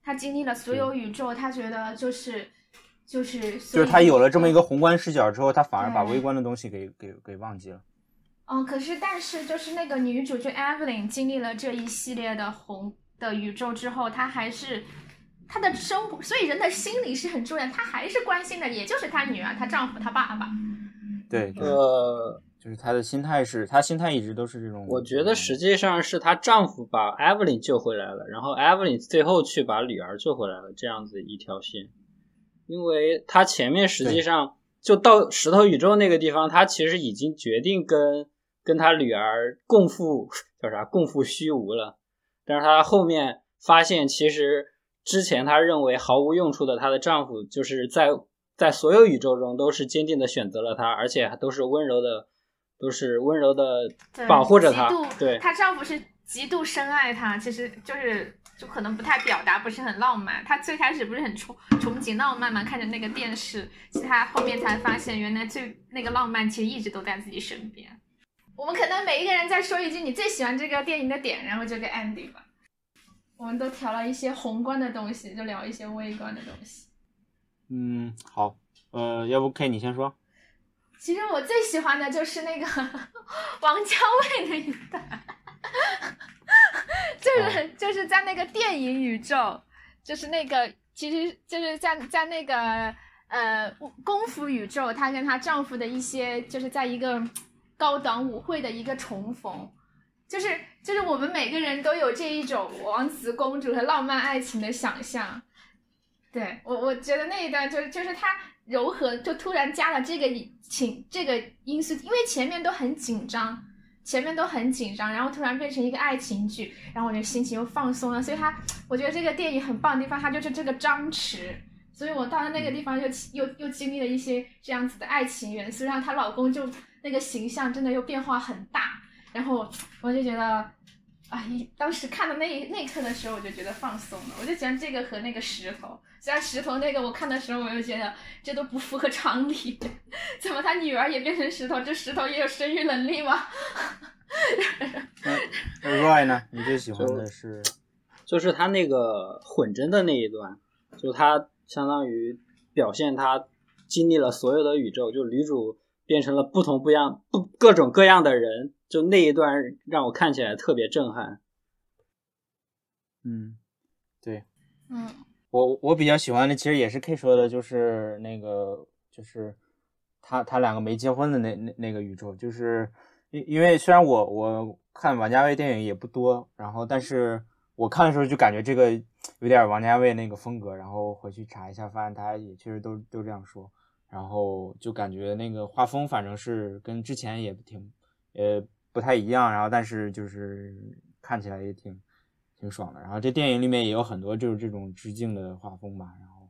她经历了所有宇宙，她觉得就是就是就是她有了这么一个宏观视角之后，她反而把微观的东西给给给忘记了。嗯，可是但是就是那个女主就 Evelyn 经历了这一系列的红的宇宙之后，她还是她的生活，所以人的心理是很重要，她还是关心的，也就是她女儿、她丈夫、她爸爸。对，对呃，就是她的心态是，她心态一直都是这种。我觉得实际上是她丈夫把 Evelyn 救回来了，然后 Evelyn 最后去把女儿救回来了，这样子一条线。因为她前面实际上就到石头宇宙那个地方，她其实已经决定跟跟她女儿共赴叫啥共赴虚无了，但是她后面发现，其实之前她认为毫无用处的她的丈夫，就是在在所有宇宙中都是坚定的选择了她，而且都是温柔的，都是温柔的保护着她。对，她丈夫是极度深爱她，其实就是就可能不太表达，不是很浪漫。她最开始不是很憧憧憬浪漫嘛，看着那个电视，其实她后面才发现，原来最那个浪漫其实一直都在自己身边。我们可能每一个人再说一句你最喜欢这个电影的点，然后就给 ending 吧。我们都调了一些宏观的东西，就聊一些微观的东西。嗯，好，呃，要不 K 你先说。其实我最喜欢的就是那个 王家卫那一段，就是就是在那个电影宇宙，就是那个其实就是在在那个呃功夫宇宙，她跟她丈夫的一些就是在一个高档舞会的一个重逢，就是就是我们每个人都有这一种王子公主和浪漫爱情的想象。对我，我觉得那一段就是就是他柔和，就突然加了这个情这个因素，因为前面都很紧张，前面都很紧张，然后突然变成一个爱情剧，然后我就心情又放松了。所以他，我觉得这个电影很棒的地方，它就是这个张弛。所以我到了那个地方又又又经历了一些这样子的爱情元素，让她老公就那个形象真的又变化很大，然后我就觉得。啊！一当时看到那那一刻的时候，我就觉得放松了。我就觉得这个和那个石头，虽然石头那个我看的时候，我就觉得这都不符合常理，怎么他女儿也变成石头？这石头也有生育能力吗？那 Roy 呢？你最喜欢的是？就是他那个混针的那一段，就他相当于表现他经历了所有的宇宙，就女主变成了不同不一样、不各种各样的人。就那一段让我看起来特别震撼。嗯，对，嗯，我我比较喜欢的其实也是 K 说的，就是那个就是他他两个没结婚的那那那个宇宙，就是因因为虽然我我看王家卫电影也不多，然后但是我看的时候就感觉这个有点王家卫那个风格，然后回去查一下，发现大家也确实都都这样说，然后就感觉那个画风反正是跟之前也挺呃。不太一样，然后但是就是看起来也挺挺爽的。然后这电影里面也有很多就是这种致敬的画风吧。然后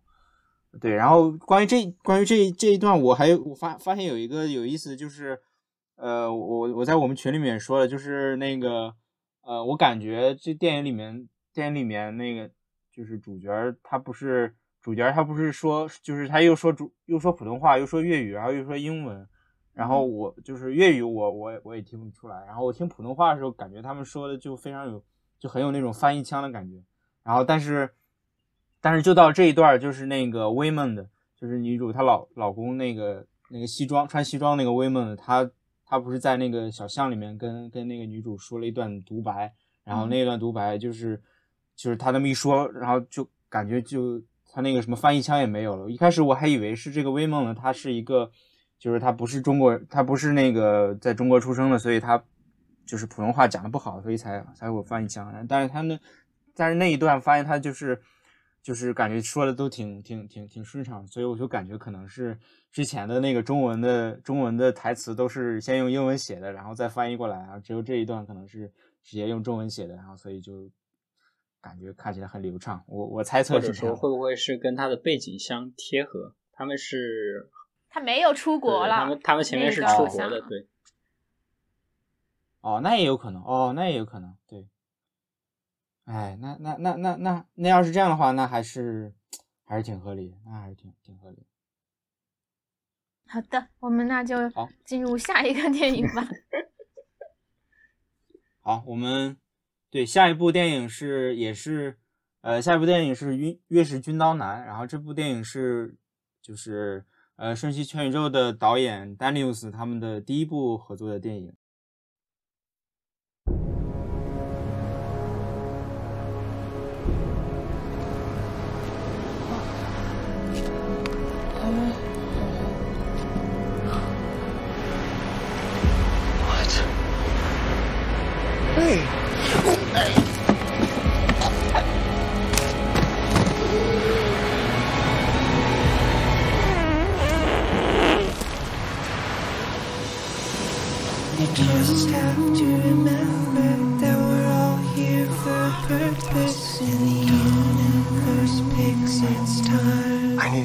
对，然后关于这关于这这一段，我还我发发现有一个有意思，就是呃，我我在我们群里面说了，就是那个呃，我感觉这电影里面电影里面那个就是主角他不是主角，他不是说就是他又说主又说普通话，又说粤语，然后又说英文。然后我就是粤语，我我我也听不出来。然后我听普通话的时候，感觉他们说的就非常有，就很有那种翻译腔的感觉。然后但是，但是就到这一段，就是那个威蒙的，就是女主她老老公那个那个西装穿西装那个威蒙的，他他不是在那个小巷里面跟跟那个女主说了一段独白，然后那段独白就是就是他那么一说，然后就感觉就他那个什么翻译腔也没有了。一开始我还以为是这个威蒙的，他是一个。就是他不是中国，他不是那个在中国出生的，所以他就是普通话讲的不好，所以才才我翻译腔。但是他那，但是那一段发现他就是就是感觉说的都挺挺挺挺顺畅，所以我就感觉可能是之前的那个中文的中文的台词都是先用英文写的，然后再翻译过来，然后只有这一段可能是直接用中文写的，然后所以就感觉看起来很流畅。我我猜测或者是说会不会是跟他的背景相贴合？他们是他没有出国了，他们他们前面是出国的，对。哦，那也有可能，哦，那也有可能，对。哎，那那那那那那要是这样的话，那还是还是挺合理的，那还是挺挺合理的。好的，我们那就好进入下一个电影吧。好，我们对下一部电影是也是呃，下一部电影是《月月是军刀男》，然后这部电影是就是呃《瞬息全宇宙》的导演丹尼乌斯他们的第一部合作的电影。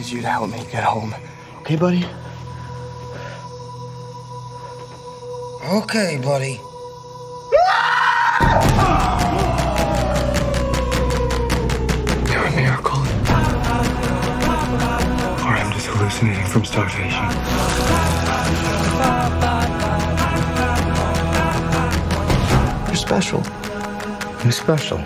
Time. You to help me get home. Okay, buddy? Okay, buddy. You're a miracle. Or I'm just hallucinating from starvation. You're special. I'm special.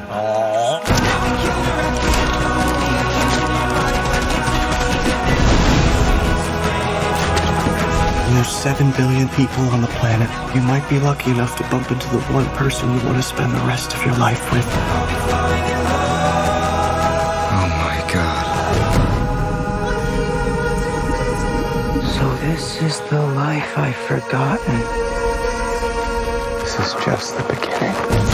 There's seven billion people on the planet. You might be lucky enough to bump into the one person you want to spend the rest of your life with. Oh my god. So this is the life I've forgotten. This is just the beginning. “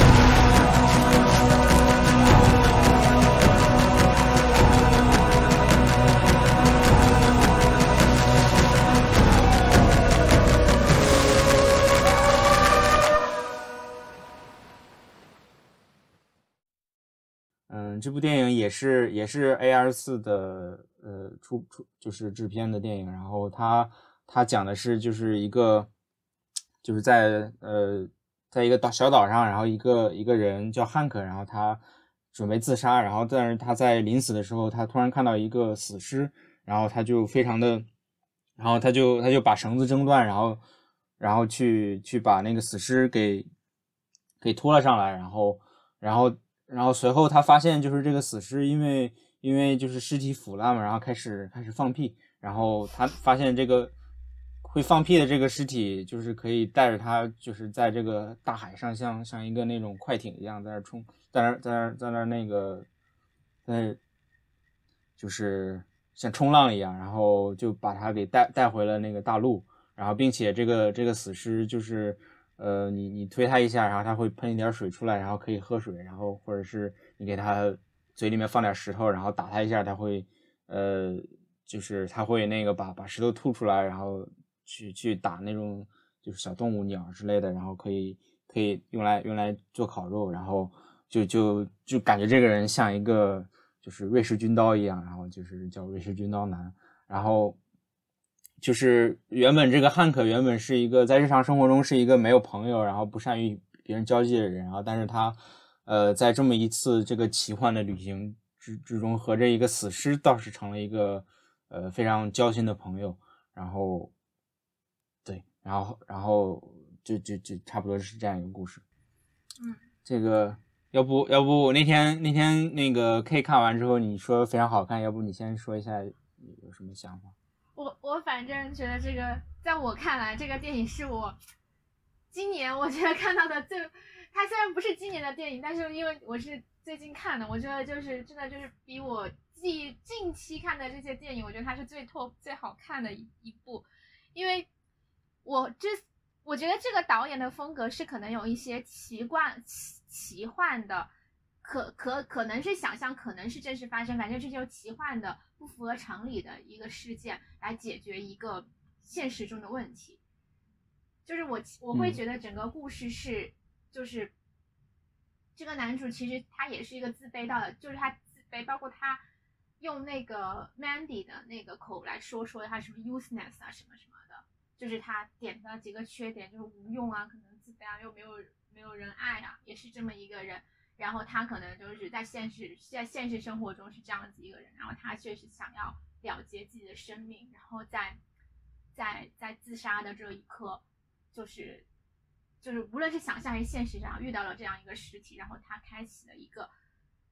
也是也是 A R 四的呃出出就是制片的电影，然后它它讲的是就是一个就是在呃在一个岛小岛上，然后一个一个人叫汉克，然后他准备自杀，然后但是他在临死的时候，他突然看到一个死尸，然后他就非常的，然后他就他就把绳子挣断，然后然后去去把那个死尸给给拖了上来，然后然后然后随后他发现就是这个死尸因为因为就是尸体腐烂嘛，然后开始开始放屁，然后他发现这个会放屁的这个尸体就是可以带着他就是在这个大海上像像一个那种快艇一样在那冲，在那在那在那那个在就是像冲浪一样，然后就把他给带带回了那个大陆，然后并且这个这个死尸就是。呃，你你推它一下，然后它会喷一点水出来，然后可以喝水，然后或者是你给它嘴里面放点石头，然后打它一下，它会呃，就是它会那个把把石头吐出来，然后去去打那种就是小动物鸟之类的，然后可以可以用来用来做烤肉，然后就就就感觉这个人像一个就是瑞士军刀一样，然后就是叫瑞士军刀男，然后。就是原本这个汉克原本是一个在日常生活中是一个没有朋友，然后不善于别人交际的人，然后但是他，呃，在这么一次这个奇幻的旅行之之中，和这一个死尸倒是成了一个呃非常交心的朋友，然后，对，然后然后就就就差不多是这样一个故事。嗯，这个要不要不我那天那天那个 K 看完之后你说非常好看，要不你先说一下有什么想法？我我反正觉得这个，在我看来，这个电影是我今年我觉得看到的最，它虽然不是今年的电影，但是因为我是最近看的，我觉得就是真的就是比我近近期看的这些电影，我觉得它是最拓最好看的一一部，因为我这我觉得这个导演的风格是可能有一些奇怪奇奇幻的。可可可能是想象，可能是真实发生，反正这就是奇幻的、不符合常理的一个事件，来解决一个现实中的问题。就是我我会觉得整个故事是，就是这个男主其实他也是一个自卑到的，就是他自卑，包括他用那个 Mandy 的那个口来说说他什么 useless 啊什么什么的，就是他点的几个缺点，就是无用啊，可能自卑啊，又没有没有人爱啊，也是这么一个人。然后他可能就是在现实在现实生活中是这样子一个人，然后他确实想要了结自己的生命，然后在在在自杀的这一刻，就是就是无论是想象还是现实上遇到了这样一个实体，然后他开启了一个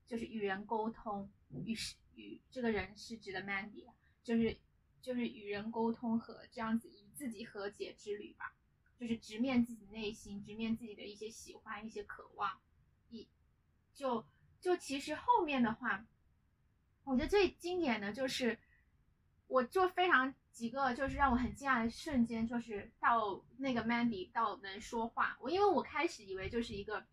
就是与人沟通，与与这个人是指的 Mandy，就是就是与人沟通和这样子与自己和解之旅吧，就是直面自己内心，直面自己的一些喜欢、一些渴望，一就就其实后面的话，我觉得最经典的就是，我就非常几个就是让我很惊讶的瞬间，就是到那个 Mandy 到能说话，我因为我开始以为就是一个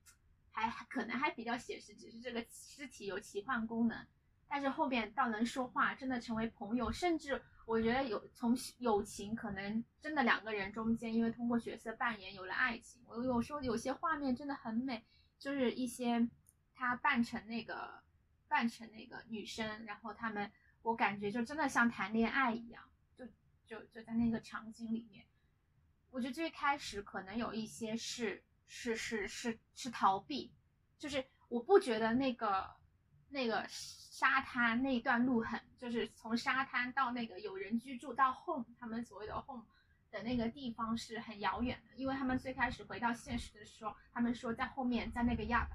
还可能还比较写实，只是这个尸体有奇幻功能，但是后面到能说话，真的成为朋友，甚至我觉得有从友情可能真的两个人中间，因为通过角色扮演有了爱情，我有时候有些画面真的很美，就是一些他扮成那个扮成那个女生，然后他们我感觉就真的像谈恋爱一样，就就就在那个场景里面，我觉得最开始可能有一些是是是是是逃避，就是我不觉得那个那个沙滩那一段路很，就是从沙滩到那个有人居住到 home，他们所谓的 home 的那个地方是很遥远的，因为他们最开始回到现实的时候，他们说在后面在那个亚。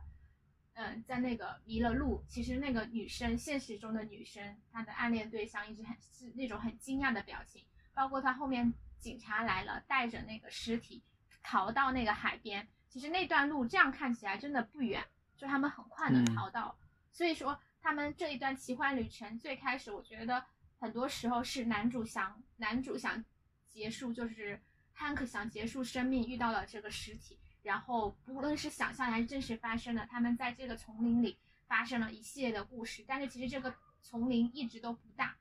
嗯，在那个迷了路，其实那个女生，现实中的女生，她的暗恋对象一直很是那种很惊讶的表情，包括她后面警察来了，带着那个尸体逃到那个海边，其实那段路这样看起来真的不远，就他们很快能逃到，所以说他们这一段奇幻旅程最开始，我觉得很多时候是男主想男主想结束，就是汉克想结束生命，遇到了这个尸体。然后不论是想象还是真实发生的，他们在这个丛林里发生了一系列的故事。但是其实这个丛林一直都不大，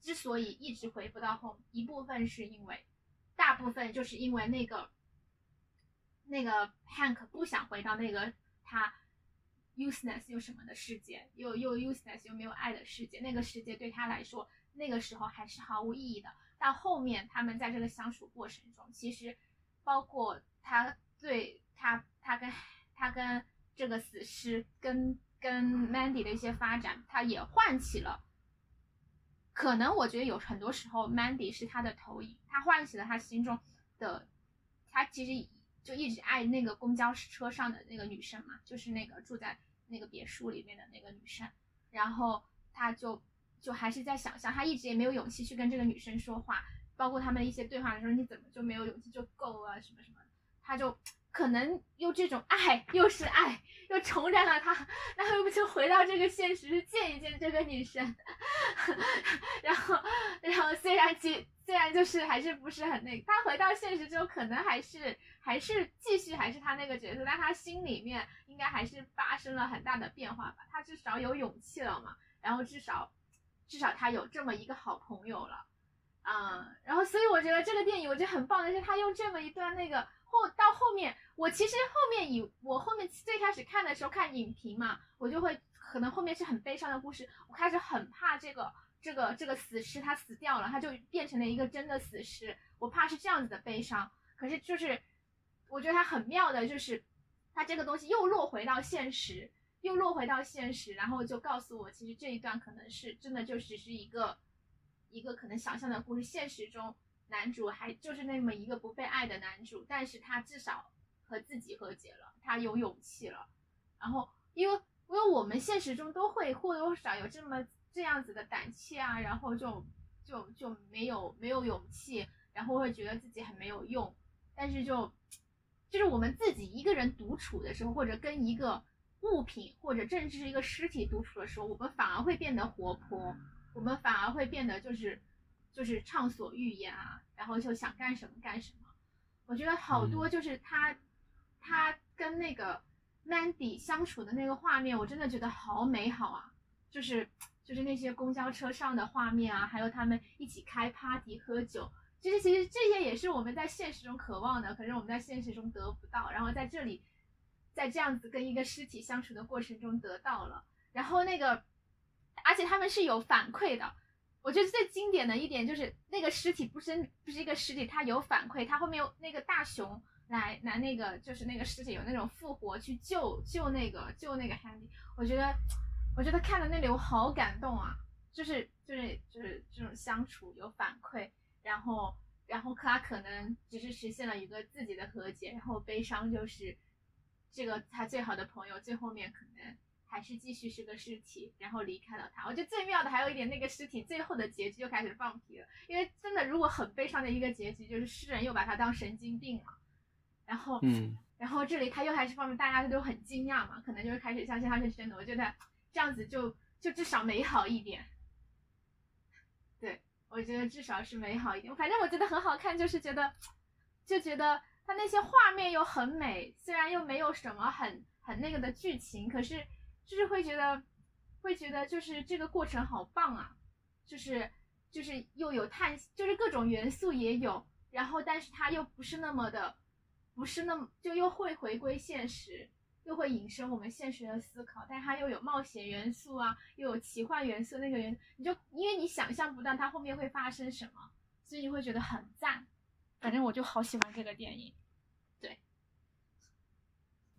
之所以一直回不到 home，一部分是因为，大部分就是因为那个那个 Hank 不想回到那个他 useless 又什么的世界，又又 useless 又没有爱的世界。那个世界对他来说，那个时候还是毫无意义的。到后面他们在这个相处过程中，其实包括他。对他，他跟他跟这个死尸跟跟 Mandy 的一些发展，他也唤起了。可能我觉得有很多时候，Mandy 是他的投影，他唤起了他心中的，他其实就一直爱那个公交车上的那个女生嘛，就是那个住在那个别墅里面的那个女生。然后他就就还是在想象，他一直也没有勇气去跟这个女生说话，包括他们一些对话的时候，你怎么就没有勇气就够啊什么什么。他就可能用这种爱，又是爱，又重燃了他，然后又不就回到这个现实，见一见这个女生，然后，然后虽然其虽然就是还是不是很那个，他回到现实之后，可能还是还是继续还是他那个角色，但他心里面应该还是发生了很大的变化吧。他至少有勇气了嘛，然后至少至少他有这么一个好朋友了，嗯，然后所以我觉得这个电影我觉得很棒的是，他用这么一段那个。后到后面，我其实后面以我后面最开始看的时候看影评嘛，我就会可能后面是很悲伤的故事，我开始很怕这个这个这个死尸他死掉了，他就变成了一个真的死尸，我怕是这样子的悲伤。可是就是我觉得他很妙的就是，他这个东西又落回到现实，又落回到现实，然后就告诉我，其实这一段可能是真的就只是一个一个可能想象的故事，现实中。男主还就是那么一个不被爱的男主，但是他至少和自己和解了，他有勇气了。然后，因为因为我们现实中都会或多或少有这么这样子的胆怯啊，然后就就就没有没有勇气，然后会觉得自己很没有用。但是就就是我们自己一个人独处的时候，或者跟一个物品或者甚至是一个尸体独处的时候，我们反而会变得活泼，我们反而会变得就是。就是畅所欲言啊，然后就想干什么干什么。我觉得好多就是他，嗯、他跟那个 Mandy 相处的那个画面，我真的觉得好美好啊！就是就是那些公交车上的画面啊，还有他们一起开 party 喝酒，其实其实这些也是我们在现实中渴望的，可是我们在现实中得不到。然后在这里，在这样子跟一个尸体相处的过程中得到了，然后那个，而且他们是有反馈的。我觉得最经典的一点就是那个尸体不是不是一个尸体，它有反馈，它后面有那个大熊来来那个就是那个尸体有那种复活去救救那个救那个 Handy，我觉得我觉得看到那里我好感动啊，就是就是就是这种相处有反馈，然后然后克拉可能只是实现了一个自己的和解，然后悲伤就是这个他最好的朋友最后面可能。还是继续是个尸体，然后离开了他。我觉得最妙的还有一点，那个尸体最后的结局就开始放屁了。因为真的，如果很悲伤的一个结局，就是诗人又把他当神经病了。然后，嗯，然后这里他又还是放屁，大家都很惊讶嘛，可能就是开始相信他是真的。我觉得这样子就就至少美好一点。对，我觉得至少是美好一点。反正我觉得很好看，就是觉得就觉得他那些画面又很美，虽然又没有什么很很那个的剧情，可是。就是会觉得，会觉得就是这个过程好棒啊，就是就是又有探，就是各种元素也有，然后但是它又不是那么的，不是那么就又会回归现实，又会引申我们现实的思考，但它又有冒险元素啊，又有奇幻元素，那个元你就因为你想象不到它后面会发生什么，所以你会觉得很赞。反正我就好喜欢这个电影。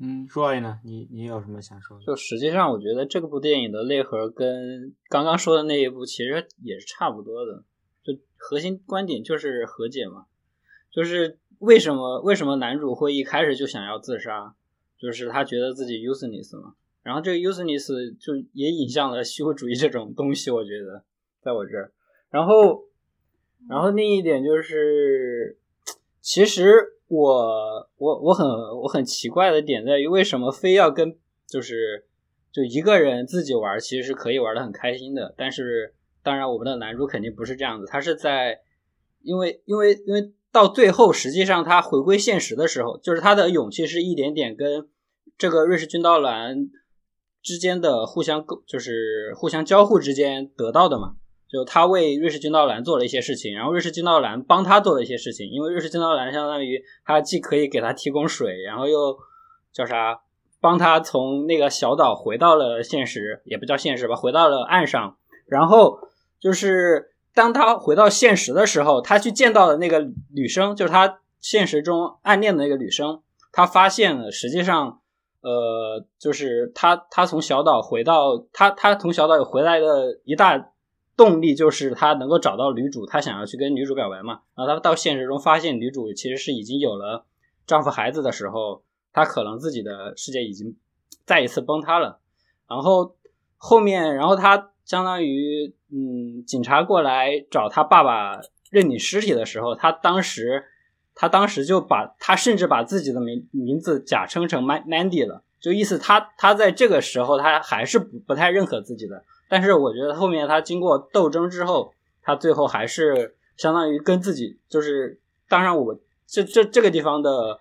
嗯，说呢？你你有什么想说的？就实际上，我觉得这部电影的内核跟刚刚说的那一部其实也是差不多的。就核心观点就是和解嘛。就是为什么为什么男主会一开始就想要自杀？就是他觉得自己 useless 嘛。然后这个 useless 就也引向了虚无主义这种东西。我觉得在我这儿。然后，然后另一点就是，其实。我我我很我很奇怪的点在于，为什么非要跟就是就一个人自己玩，其实是可以玩的很开心的。但是当然，我们的男主肯定不是这样子，他是在因为因为因为到最后，实际上他回归现实的时候，就是他的勇气是一点点跟这个瑞士军刀男之间的互相就是互相交互之间得到的嘛。就他为瑞士军刀男做了一些事情，然后瑞士军刀男帮他做了一些事情，因为瑞士军刀男相当于他既可以给他提供水，然后又叫啥，帮他从那个小岛回到了现实，也不叫现实吧，回到了岸上。然后就是当他回到现实的时候，他去见到了那个女生，就是他现实中暗恋的那个女生，他发现了实际上，呃，就是他他从小岛回到他他从小岛回来的一大。动力就是他能够找到女主，他想要去跟女主表白嘛。然后他到现实中发现女主其实是已经有了丈夫孩子的时候，他可能自己的世界已经再一次崩塌了。然后后面，然后他相当于嗯，警察过来找他爸爸认领尸体的时候，他当时他当时就把他甚至把自己的名名字假称成 Mandy 了，就意思他他在这个时候他还是不不太认可自己的。但是我觉得后面他经过斗争之后，他最后还是相当于跟自己就是，当然我这这这个地方的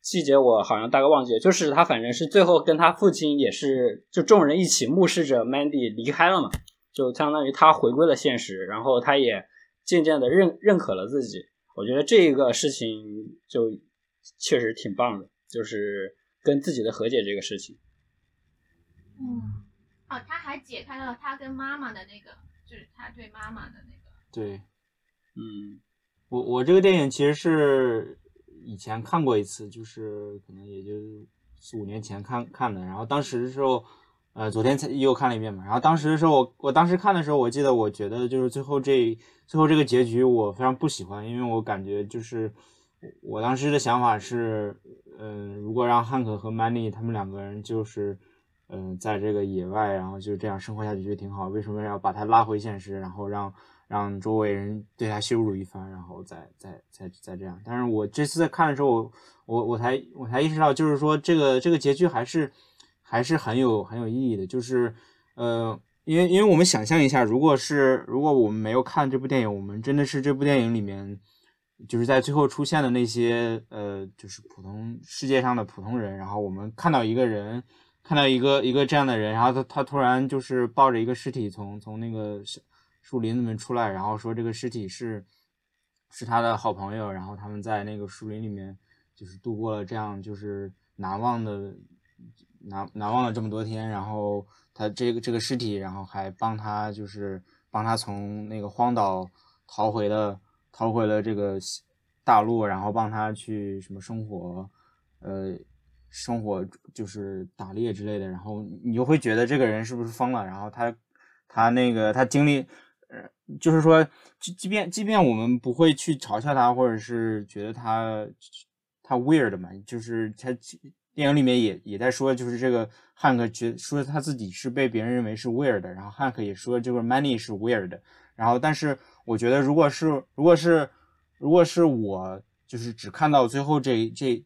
细节我好像大概忘记了，就是他反正是最后跟他父亲也是就众人一起目视着 Mandy 离开了嘛，就相当于他回归了现实，然后他也渐渐的认认可了自己。我觉得这一个事情就确实挺棒的，就是跟自己的和解这个事情。嗯。哦，他还解开了他跟妈妈的那个，就是他对妈妈的那个。对，嗯，我我这个电影其实是以前看过一次，就是可能也就四五年前看看的。然后当时的时候，呃，昨天才又看了一遍嘛。然后当时的时候，我我当时看的时候，我记得我觉得就是最后这最后这个结局我非常不喜欢，因为我感觉就是我当时的想法是，嗯，如果让汉克和曼妮他们两个人就是。嗯，在这个野外，然后就这样生活下去就挺好。为什么要把他拉回现实，然后让让周围人对他羞辱一番，然后再再再再这样？但是我这次在看的时候，我我我才我才意识到，就是说这个这个结局还是还是很有很有意义的。就是呃，因为因为我们想象一下，如果是如果我们没有看这部电影，我们真的是这部电影里面就是在最后出现的那些呃，就是普通世界上的普通人，然后我们看到一个人。看到一个一个这样的人，然后他他突然就是抱着一个尸体从从那个树林里面出来，然后说这个尸体是是他的好朋友，然后他们在那个树林里面就是度过了这样就是难忘的难难忘了这么多天，然后他这个这个尸体，然后还帮他就是帮他从那个荒岛逃回了逃回了这个大陆，然后帮他去什么生活，呃，生活就是打猎之类的，然后你就会觉得这个人是不是疯了？然后他他那个他经历，呃，就是说，即即便即便我们不会去嘲笑他，或者是觉得他他 weird 嘛，就是他电影里面也也在说，就是这个汉克觉说他自己是被别人认为是 weird，然后汉克也说这个 money 是 weird，然后但是我觉得如果是如果是如果是我就是只看到最后这这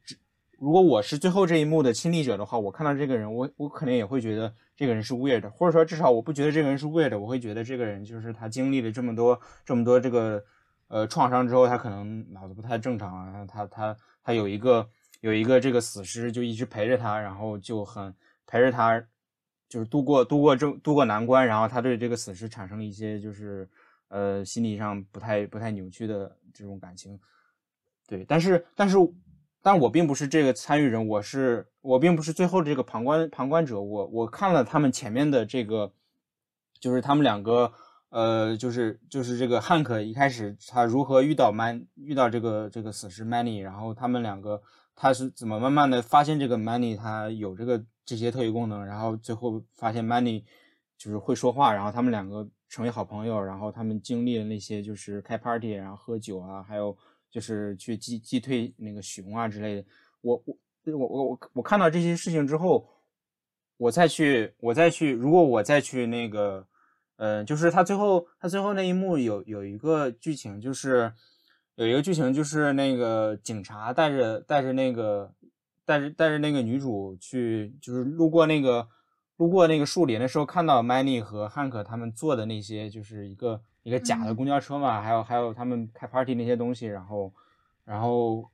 如果我是最后这一幕的亲历者的话，我看到这个人，我我可能也会觉得这个人是 weird，或者说至少我不觉得这个人是 weird，我会觉得这个人就是他经历了这么多这么多这个呃创伤之后，他可能脑子不太正常啊，他他他有一个有一个这个死尸就一直陪着他，然后就很陪着他，就是度过度过这度过难关，然后他对这个死尸产生了一些就是呃心理上不太不太扭曲的这种感情，对，但是但是。但我并不是这个参与人，我是我并不是最后这个旁观旁观者，我我看了他们前面的这个，就是他们两个，呃，就是就是这个汉克一开始他如何遇到 man 遇到这个这个死尸 Many，然后他们两个他是怎么慢慢的发现这个 Manny 他有这个这些特异功能，然后最后发现 Manny 就是会说话，然后他们两个成为好朋友，然后他们经历了那些就是开 party，然后喝酒啊，还有。就是去击击退那个熊啊之类的，我我我我我我看到这些事情之后，我再去我再去，如果我再去那个，呃，就是他最后他最后那一幕有有一个剧情，就是有一个剧情就是那个警察带着带着那个带着带着那个女主去，就是路过那个路过那个树林的时候，看到 Manny 和汉克他们做的那些，就是一个。一个假的公交车嘛，还有还有他们开 party 那些东西，然后，然后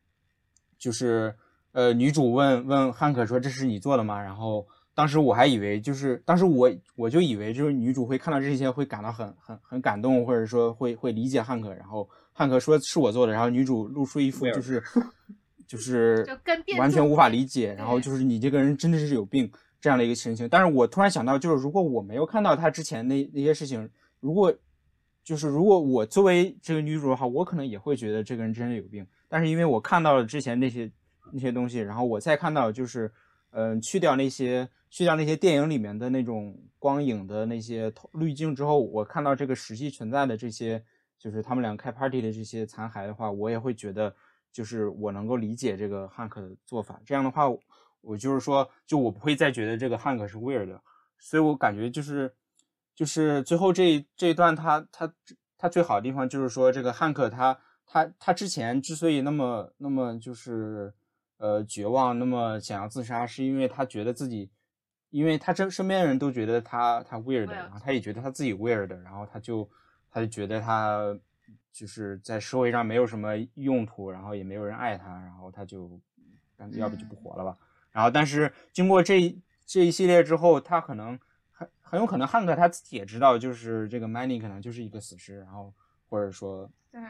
就是呃，女主问问汉克说：“这是你做的吗？”然后当时我还以为就是当时我我就以为就是女主会看到这些会感到很很很感动，或者说会会理解汉克。然后汉克说是我做的，然后女主露出一副 就是就是完全无法理解，然后就是你这个人真的是有病这样的一个情形。但是我突然想到，就是如果我没有看到他之前那那些事情，如果就是如果我作为这个女主的话，我可能也会觉得这个人真的有病。但是因为我看到了之前那些那些东西，然后我再看到就是，嗯，去掉那些去掉那些电影里面的那种光影的那些滤镜之后，我看到这个实际存在的这些，就是他们俩开 party 的这些残骸的话，我也会觉得，就是我能够理解这个汉克的做法。这样的话，我就是说，就我不会再觉得这个汉克是 weird 的。所以我感觉就是。就是最后这这一段，他他他最好的地方就是说，这个汉克他他他之前之所以那么那么就是呃绝望，那么想要自杀，是因为他觉得自己，因为他身身边的人都觉得他他 weird，然后他也觉得他自己 weird，然后他就他就觉得他就是在社会上没有什么用途，然后也没有人爱他，然后他就干脆要不就不活了吧。然后但是经过这这一系列之后，他可能。很有可能汉克他自己也知道，就是这个 Manny 可能就是一个死尸，然后或者说对，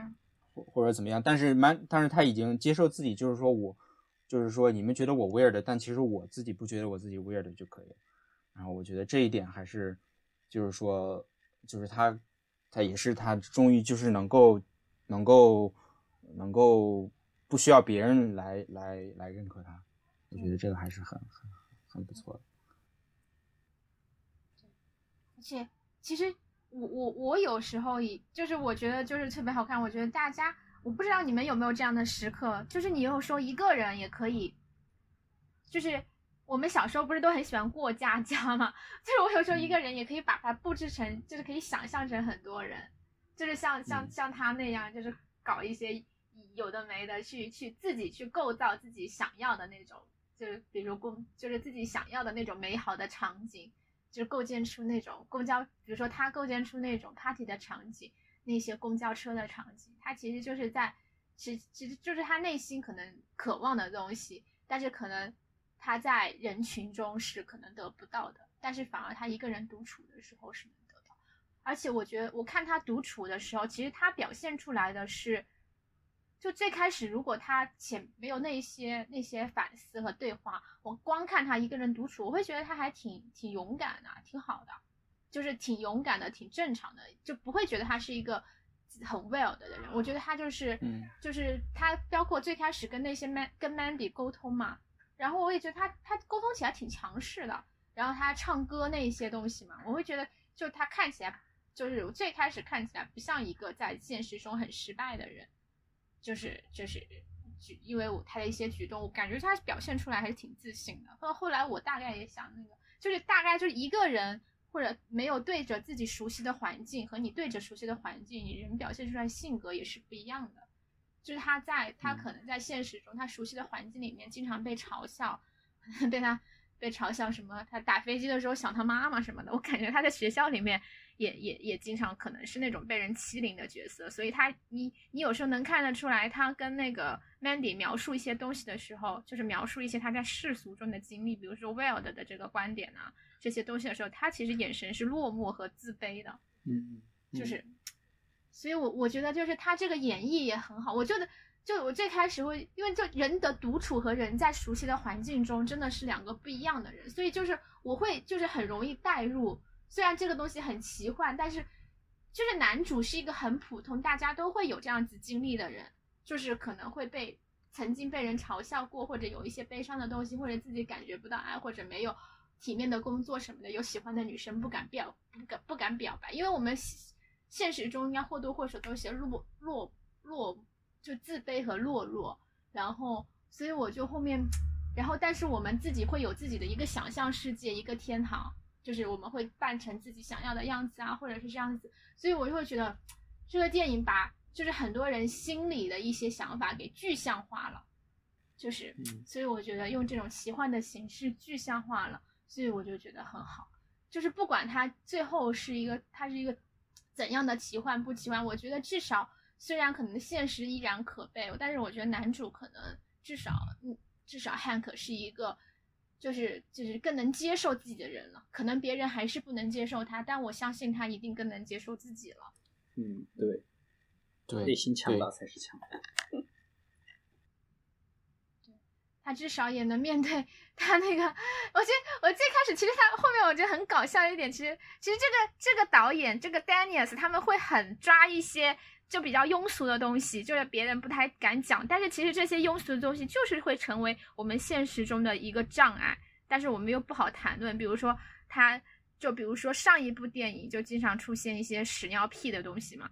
或或者怎么样，但是 Man，但是他已经接受自己，就是说我，就是说你们觉得我 weird，但其实我自己不觉得我自己 weird 就可以了。然后我觉得这一点还是，就是说，就是他，他也是他终于就是能够，能够，能够不需要别人来来来认可他。我觉得这个还是很很很不错的。而且，其实我我我有时候也就是我觉得就是特别好看。我觉得大家，我不知道你们有没有这样的时刻，就是你有时候一个人也可以，就是我们小时候不是都很喜欢过家家嘛？就是我有时候一个人也可以把它布置成，就是可以想象成很多人，就是像像像他那样，就是搞一些有的没的，去去自己去构造自己想要的那种，就是比如公，就是自己想要的那种美好的场景。就构建出那种公交，比如说他构建出那种 party 的场景，那些公交车的场景，他其实就是在，其其实就是他内心可能渴望的东西，但是可能他在人群中是可能得不到的，但是反而他一个人独处的时候是能得到。而且我觉得我看他独处的时候，其实他表现出来的是，就最开始如果他前没有那些那些反思和对话，我光看他一个人独处，我会觉得他还挺挺勇敢的，挺好的，就是挺勇敢的，挺正常的，就不会觉得他是一个很 well 的人。我觉得他就是，嗯就是他包括最开始跟那些 man 跟 Mandy 沟通嘛，然后我也觉得他他沟通起来挺强势的，然后他唱歌那一些东西嘛，我会觉得就他看起来就是最开始看起来不像一个在现实中很失败的人，就是就是举，因为我他的一些举动，我感觉他表现出来还是挺自信的。后后来我大概也想那个，就是大概就是一个人或者没有对着自己熟悉的环境和你对着熟悉的环境，你人表现出来性格也是不一样的。就是他在他可能在现实中，他熟悉的环境里面经常被嘲笑，被他被嘲笑什么，他打飞机的时候想他妈妈什么的。我感觉他在学校里面也也也经常可能是那种被人欺凌的角色，所以他你你有时候能看得出来，他跟那个 Mandy 描述一些东西的时候，就是描述一些他在世俗中的经历，比如说 Wild 的这个观点啊这些东西的时候，他其实眼神是落寞和自卑的。嗯，就是，所以我我觉得就是他这个演绎也很好。我觉得就我最开始会，因为就人的独处和人在熟悉的环境中真的是两个不一样的人，所以就是我会就是很容易带入。虽然这个东西很奇幻，但是就是男主是一个很普通，大家都会有这样子经历的人，就是可能会被曾经被人嘲笑过，或者有一些悲伤的东西，或者自己感觉不到爱，或者没有体面的工作什么的，有喜欢的女生不敢表不敢不敢表白，因为我们现实中应该或多或少都有些落落落就自卑和懦弱，然后所以我就后面，然后但是我们自己会有自己的一个想象世界，一个天堂，就是我们会扮成自己想要的样子啊，或者是这样子，所以我就会觉得这个电影把就是很多人心里的一些想法给具象化了，就是，所以我觉得用这种奇幻的形式具象化了，所以我就觉得很好。就是不管它最后是一个，它是一个怎样的奇幻不奇幻，我觉得至少虽然可能现实依然可悲，但是我觉得男主可能至少，嗯，至少 Hank 是一个，就是就是更能接受自己的人了。可能别人还是不能接受他，但我相信他一定更能接受自己了。嗯，对，对内心强大才是强大。他至少也能面对他那个，我觉得我最开始其实他后面我觉得很搞笑一点，其实其实这个这个导演这个 Daniels 他们会很抓一些就比较庸俗的东西，就是别人不太敢讲，但是其实这些庸俗的东西就是会成为我们现实中的一个障碍，但是我们又不好谈论，比如说他就比如说上一部电影就经常出现一些屎尿屁的东西嘛。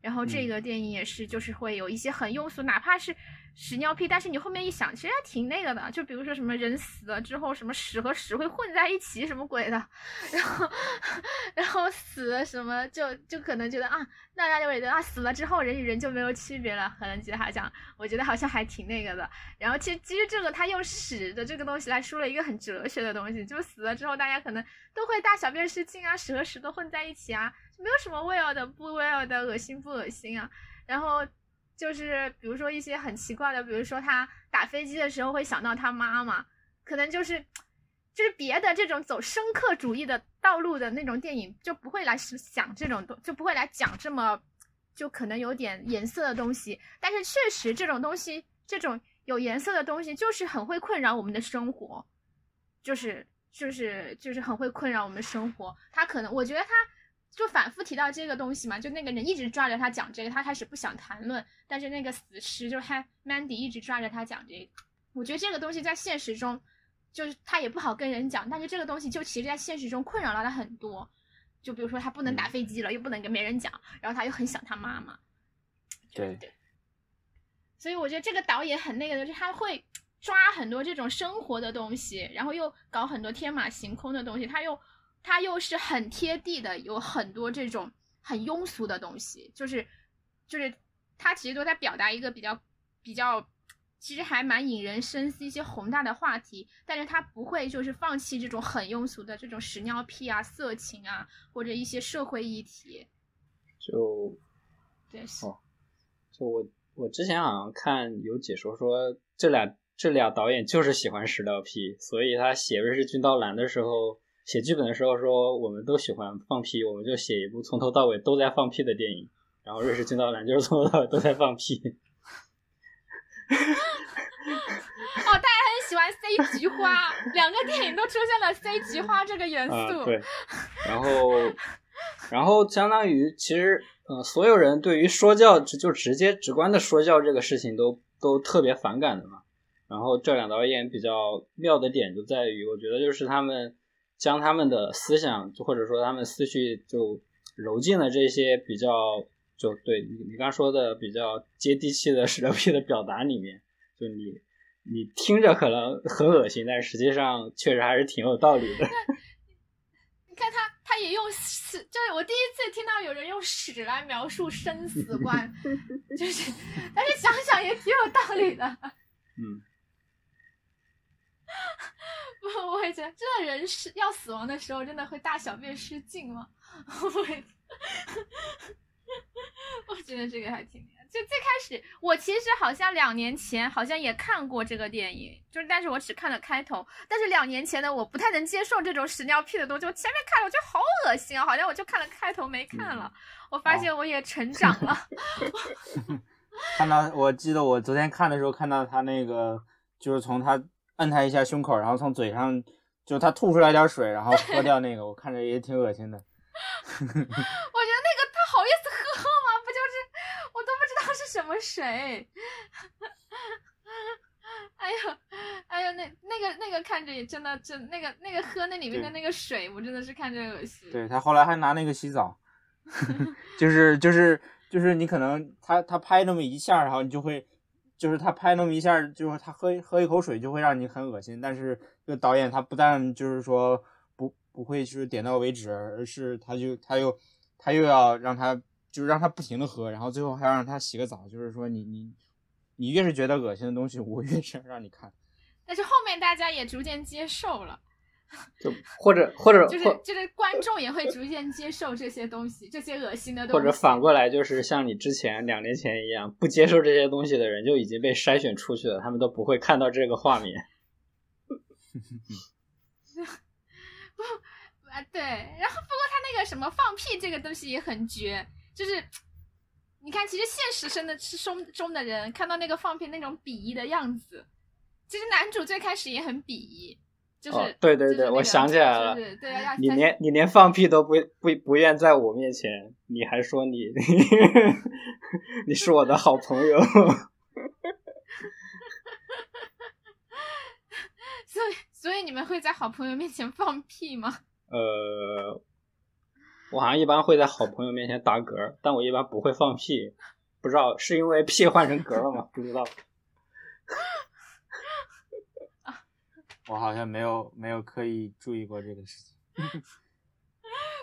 然后这个电影也是，就是会有一些很庸俗，哪怕是屎尿屁，但是你后面一想，其实还挺那个的。就比如说什么人死了之后，什么屎和屎会混在一起，什么鬼的，然后然后死了什么就就可能觉得啊，那大家会觉得啊，死了之后人与人就没有区别了，可能觉得好像，我觉得好像还挺那个的。然后其实其实这个他用屎的这个东西来说了一个很哲学的东西，就死了之后大家可能都会大小便失禁啊，屎和屎都混在一起啊。没有什么 well 的不 well 的，恶心不恶心啊？然后就是比如说一些很奇怪的，比如说他打飞机的时候会想到他妈妈，可能就是就是别的这种走深刻主义的道路的那种电影就不会来想这种东，就不会来讲这么就可能有点颜色的东西。但是确实这种东西，这种有颜色的东西，就是很会困扰我们的生活，就是就是就是很会困扰我们的生活。他可能我觉得他。就反复提到这个东西嘛，就那个人一直抓着他讲这个，他开始不想谈论，但是那个死尸就是 Mandy 一直抓着他讲这个。我觉得这个东西在现实中，就是他也不好跟人讲，但是这个东西就其实在现实中困扰了他很多。就比如说他不能打飞机了，又不能跟别人讲，然后他又很想他妈妈。对对。所以我觉得这个导演很那个的，就是他会抓很多这种生活的东西，然后又搞很多天马行空的东西，他又。它又是很贴地的，有很多这种很庸俗的东西，就是就是它其实都在表达一个比较比较，其实还蛮引人深思一些宏大的话题，但是它不会就是放弃这种很庸俗的这种屎尿屁啊、色情啊或者一些社会议题。就对哦，就我我之前好像看有解说说这俩这俩导演就是喜欢屎尿屁，所以他写《瑞士军刀蓝》的时候。写剧本的时候说，我们都喜欢放屁，我们就写一部从头到尾都在放屁的电影。然后《瑞士军刀男》就是从头到尾都在放屁。哦，大家很喜欢 C 菊花，两个电影都出现了 C 菊花这个元素。啊，对。然后，然后相当于其实，呃，所有人对于说教就直接直观的说教这个事情都都特别反感的嘛。然后这两导演比较妙的点就在于，我觉得就是他们将他们的思想，就或者说他们思绪就揉进了这些比较就对你你刚说的比较接地气的 蛇皮的表达里面，就你你听着可能很恶心，但实际上确实还是挺有道理的。你看他，他也用屎，就是我第一次听到有人用屎来描述生死观，就是，但是想想也挺有道理的。嗯。不，我也觉得，真的人是要死亡的时候，真的会大小便失禁吗？我也，我觉得这个还挺……就最开始，我其实好像两年前好像也看过这个电影，就是但是我只看了开头。但是两年前的我不太能接受这种屎尿屁的东西，我前面看了我觉得好恶心啊，好像我就看了开头没看了。我发现我也成长了。看到，我记得我昨天看的时候看到他那个，就是从他。摁他一下胸口，然后从嘴上就他吐出来点水，然后喝掉那个，我看着也挺恶心的。我觉得那个他好意思喝吗？不就是我都不知道是什么水。哎呦，哎呦，那那个那个看着也真的真那个那个喝那里面的那个水，我真的是看着恶心。对他后来还拿那个洗澡，就是就是就是你可能他他拍那么一下，然后你就会。就是他拍那么一下，就是他喝喝一口水就会让你很恶心。但是这个导演他不但就是说不不会就是点到为止，而是他就他又他又要让他就是让他不停的喝，然后最后还要让他洗个澡。就是说你你你越是觉得恶心的东西，我越是让你看。但是后面大家也逐渐接受了。就或者或者就是就是观众也会逐渐接受这些东西，这些恶心的东西。或者反过来，就是像你之前两年前一样，不接受这些东西的人就已经被筛选出去了，他们都不会看到这个画面。不啊，对，然后不过他那个什么放屁这个东西也很绝，就是你看，其实现实生的中中的人看到那个放屁那种鄙夷的样子，其实男主最开始也很鄙夷。就是对对对，我想起来了，对你连你连放屁都不不不愿在我面前，你还说你 你是我的好朋友，所以所以你们会在好朋友面前放屁吗？呃，我好像一般会在好朋友面前打嗝，但我一般不会放屁，不知道是因为屁换成嗝了吗？不知道。我好像没有没有刻意注意过这个事情，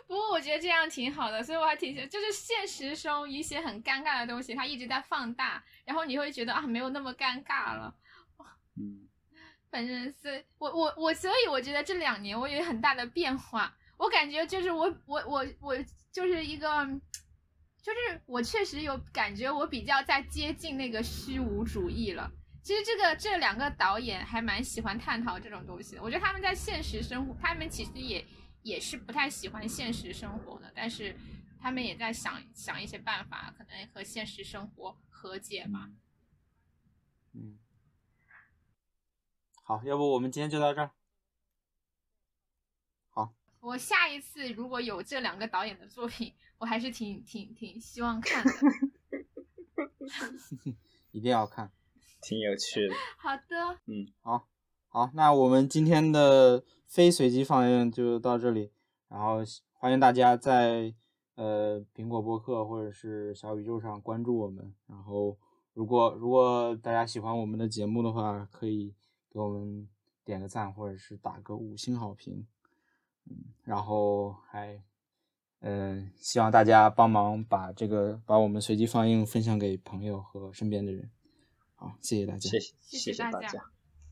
不过我觉得这样挺好的，所以我还挺喜欢。就是现实中一些很尴尬的东西，它一直在放大，然后你会觉得啊，没有那么尴尬了。嗯，反正是我我我，所以我觉得这两年我有很大的变化。我感觉就是我我我我就是一个，就是我确实有感觉，我比较在接近那个虚无主义了。其实这个这两个导演还蛮喜欢探讨这种东西的。我觉得他们在现实生活，他们其实也也是不太喜欢现实生活的，但是他们也在想想一些办法，可能和现实生活和解吧。嗯，好，要不我们今天就到这儿。好，我下一次如果有这两个导演的作品，我还是挺挺挺希望看的。一定要看。挺有趣的。好的。嗯，好，好，那我们今天的非随机放映就到这里，然后欢迎大家在呃苹果播客或者是小宇宙上关注我们，然后如果如果大家喜欢我们的节目的话，可以给我们点个赞或者是打个五星好评，嗯，然后还嗯希望大家帮忙把这个把我们随机放映分享给朋友和身边的人。好，谢谢大家，谢谢，谢谢大家。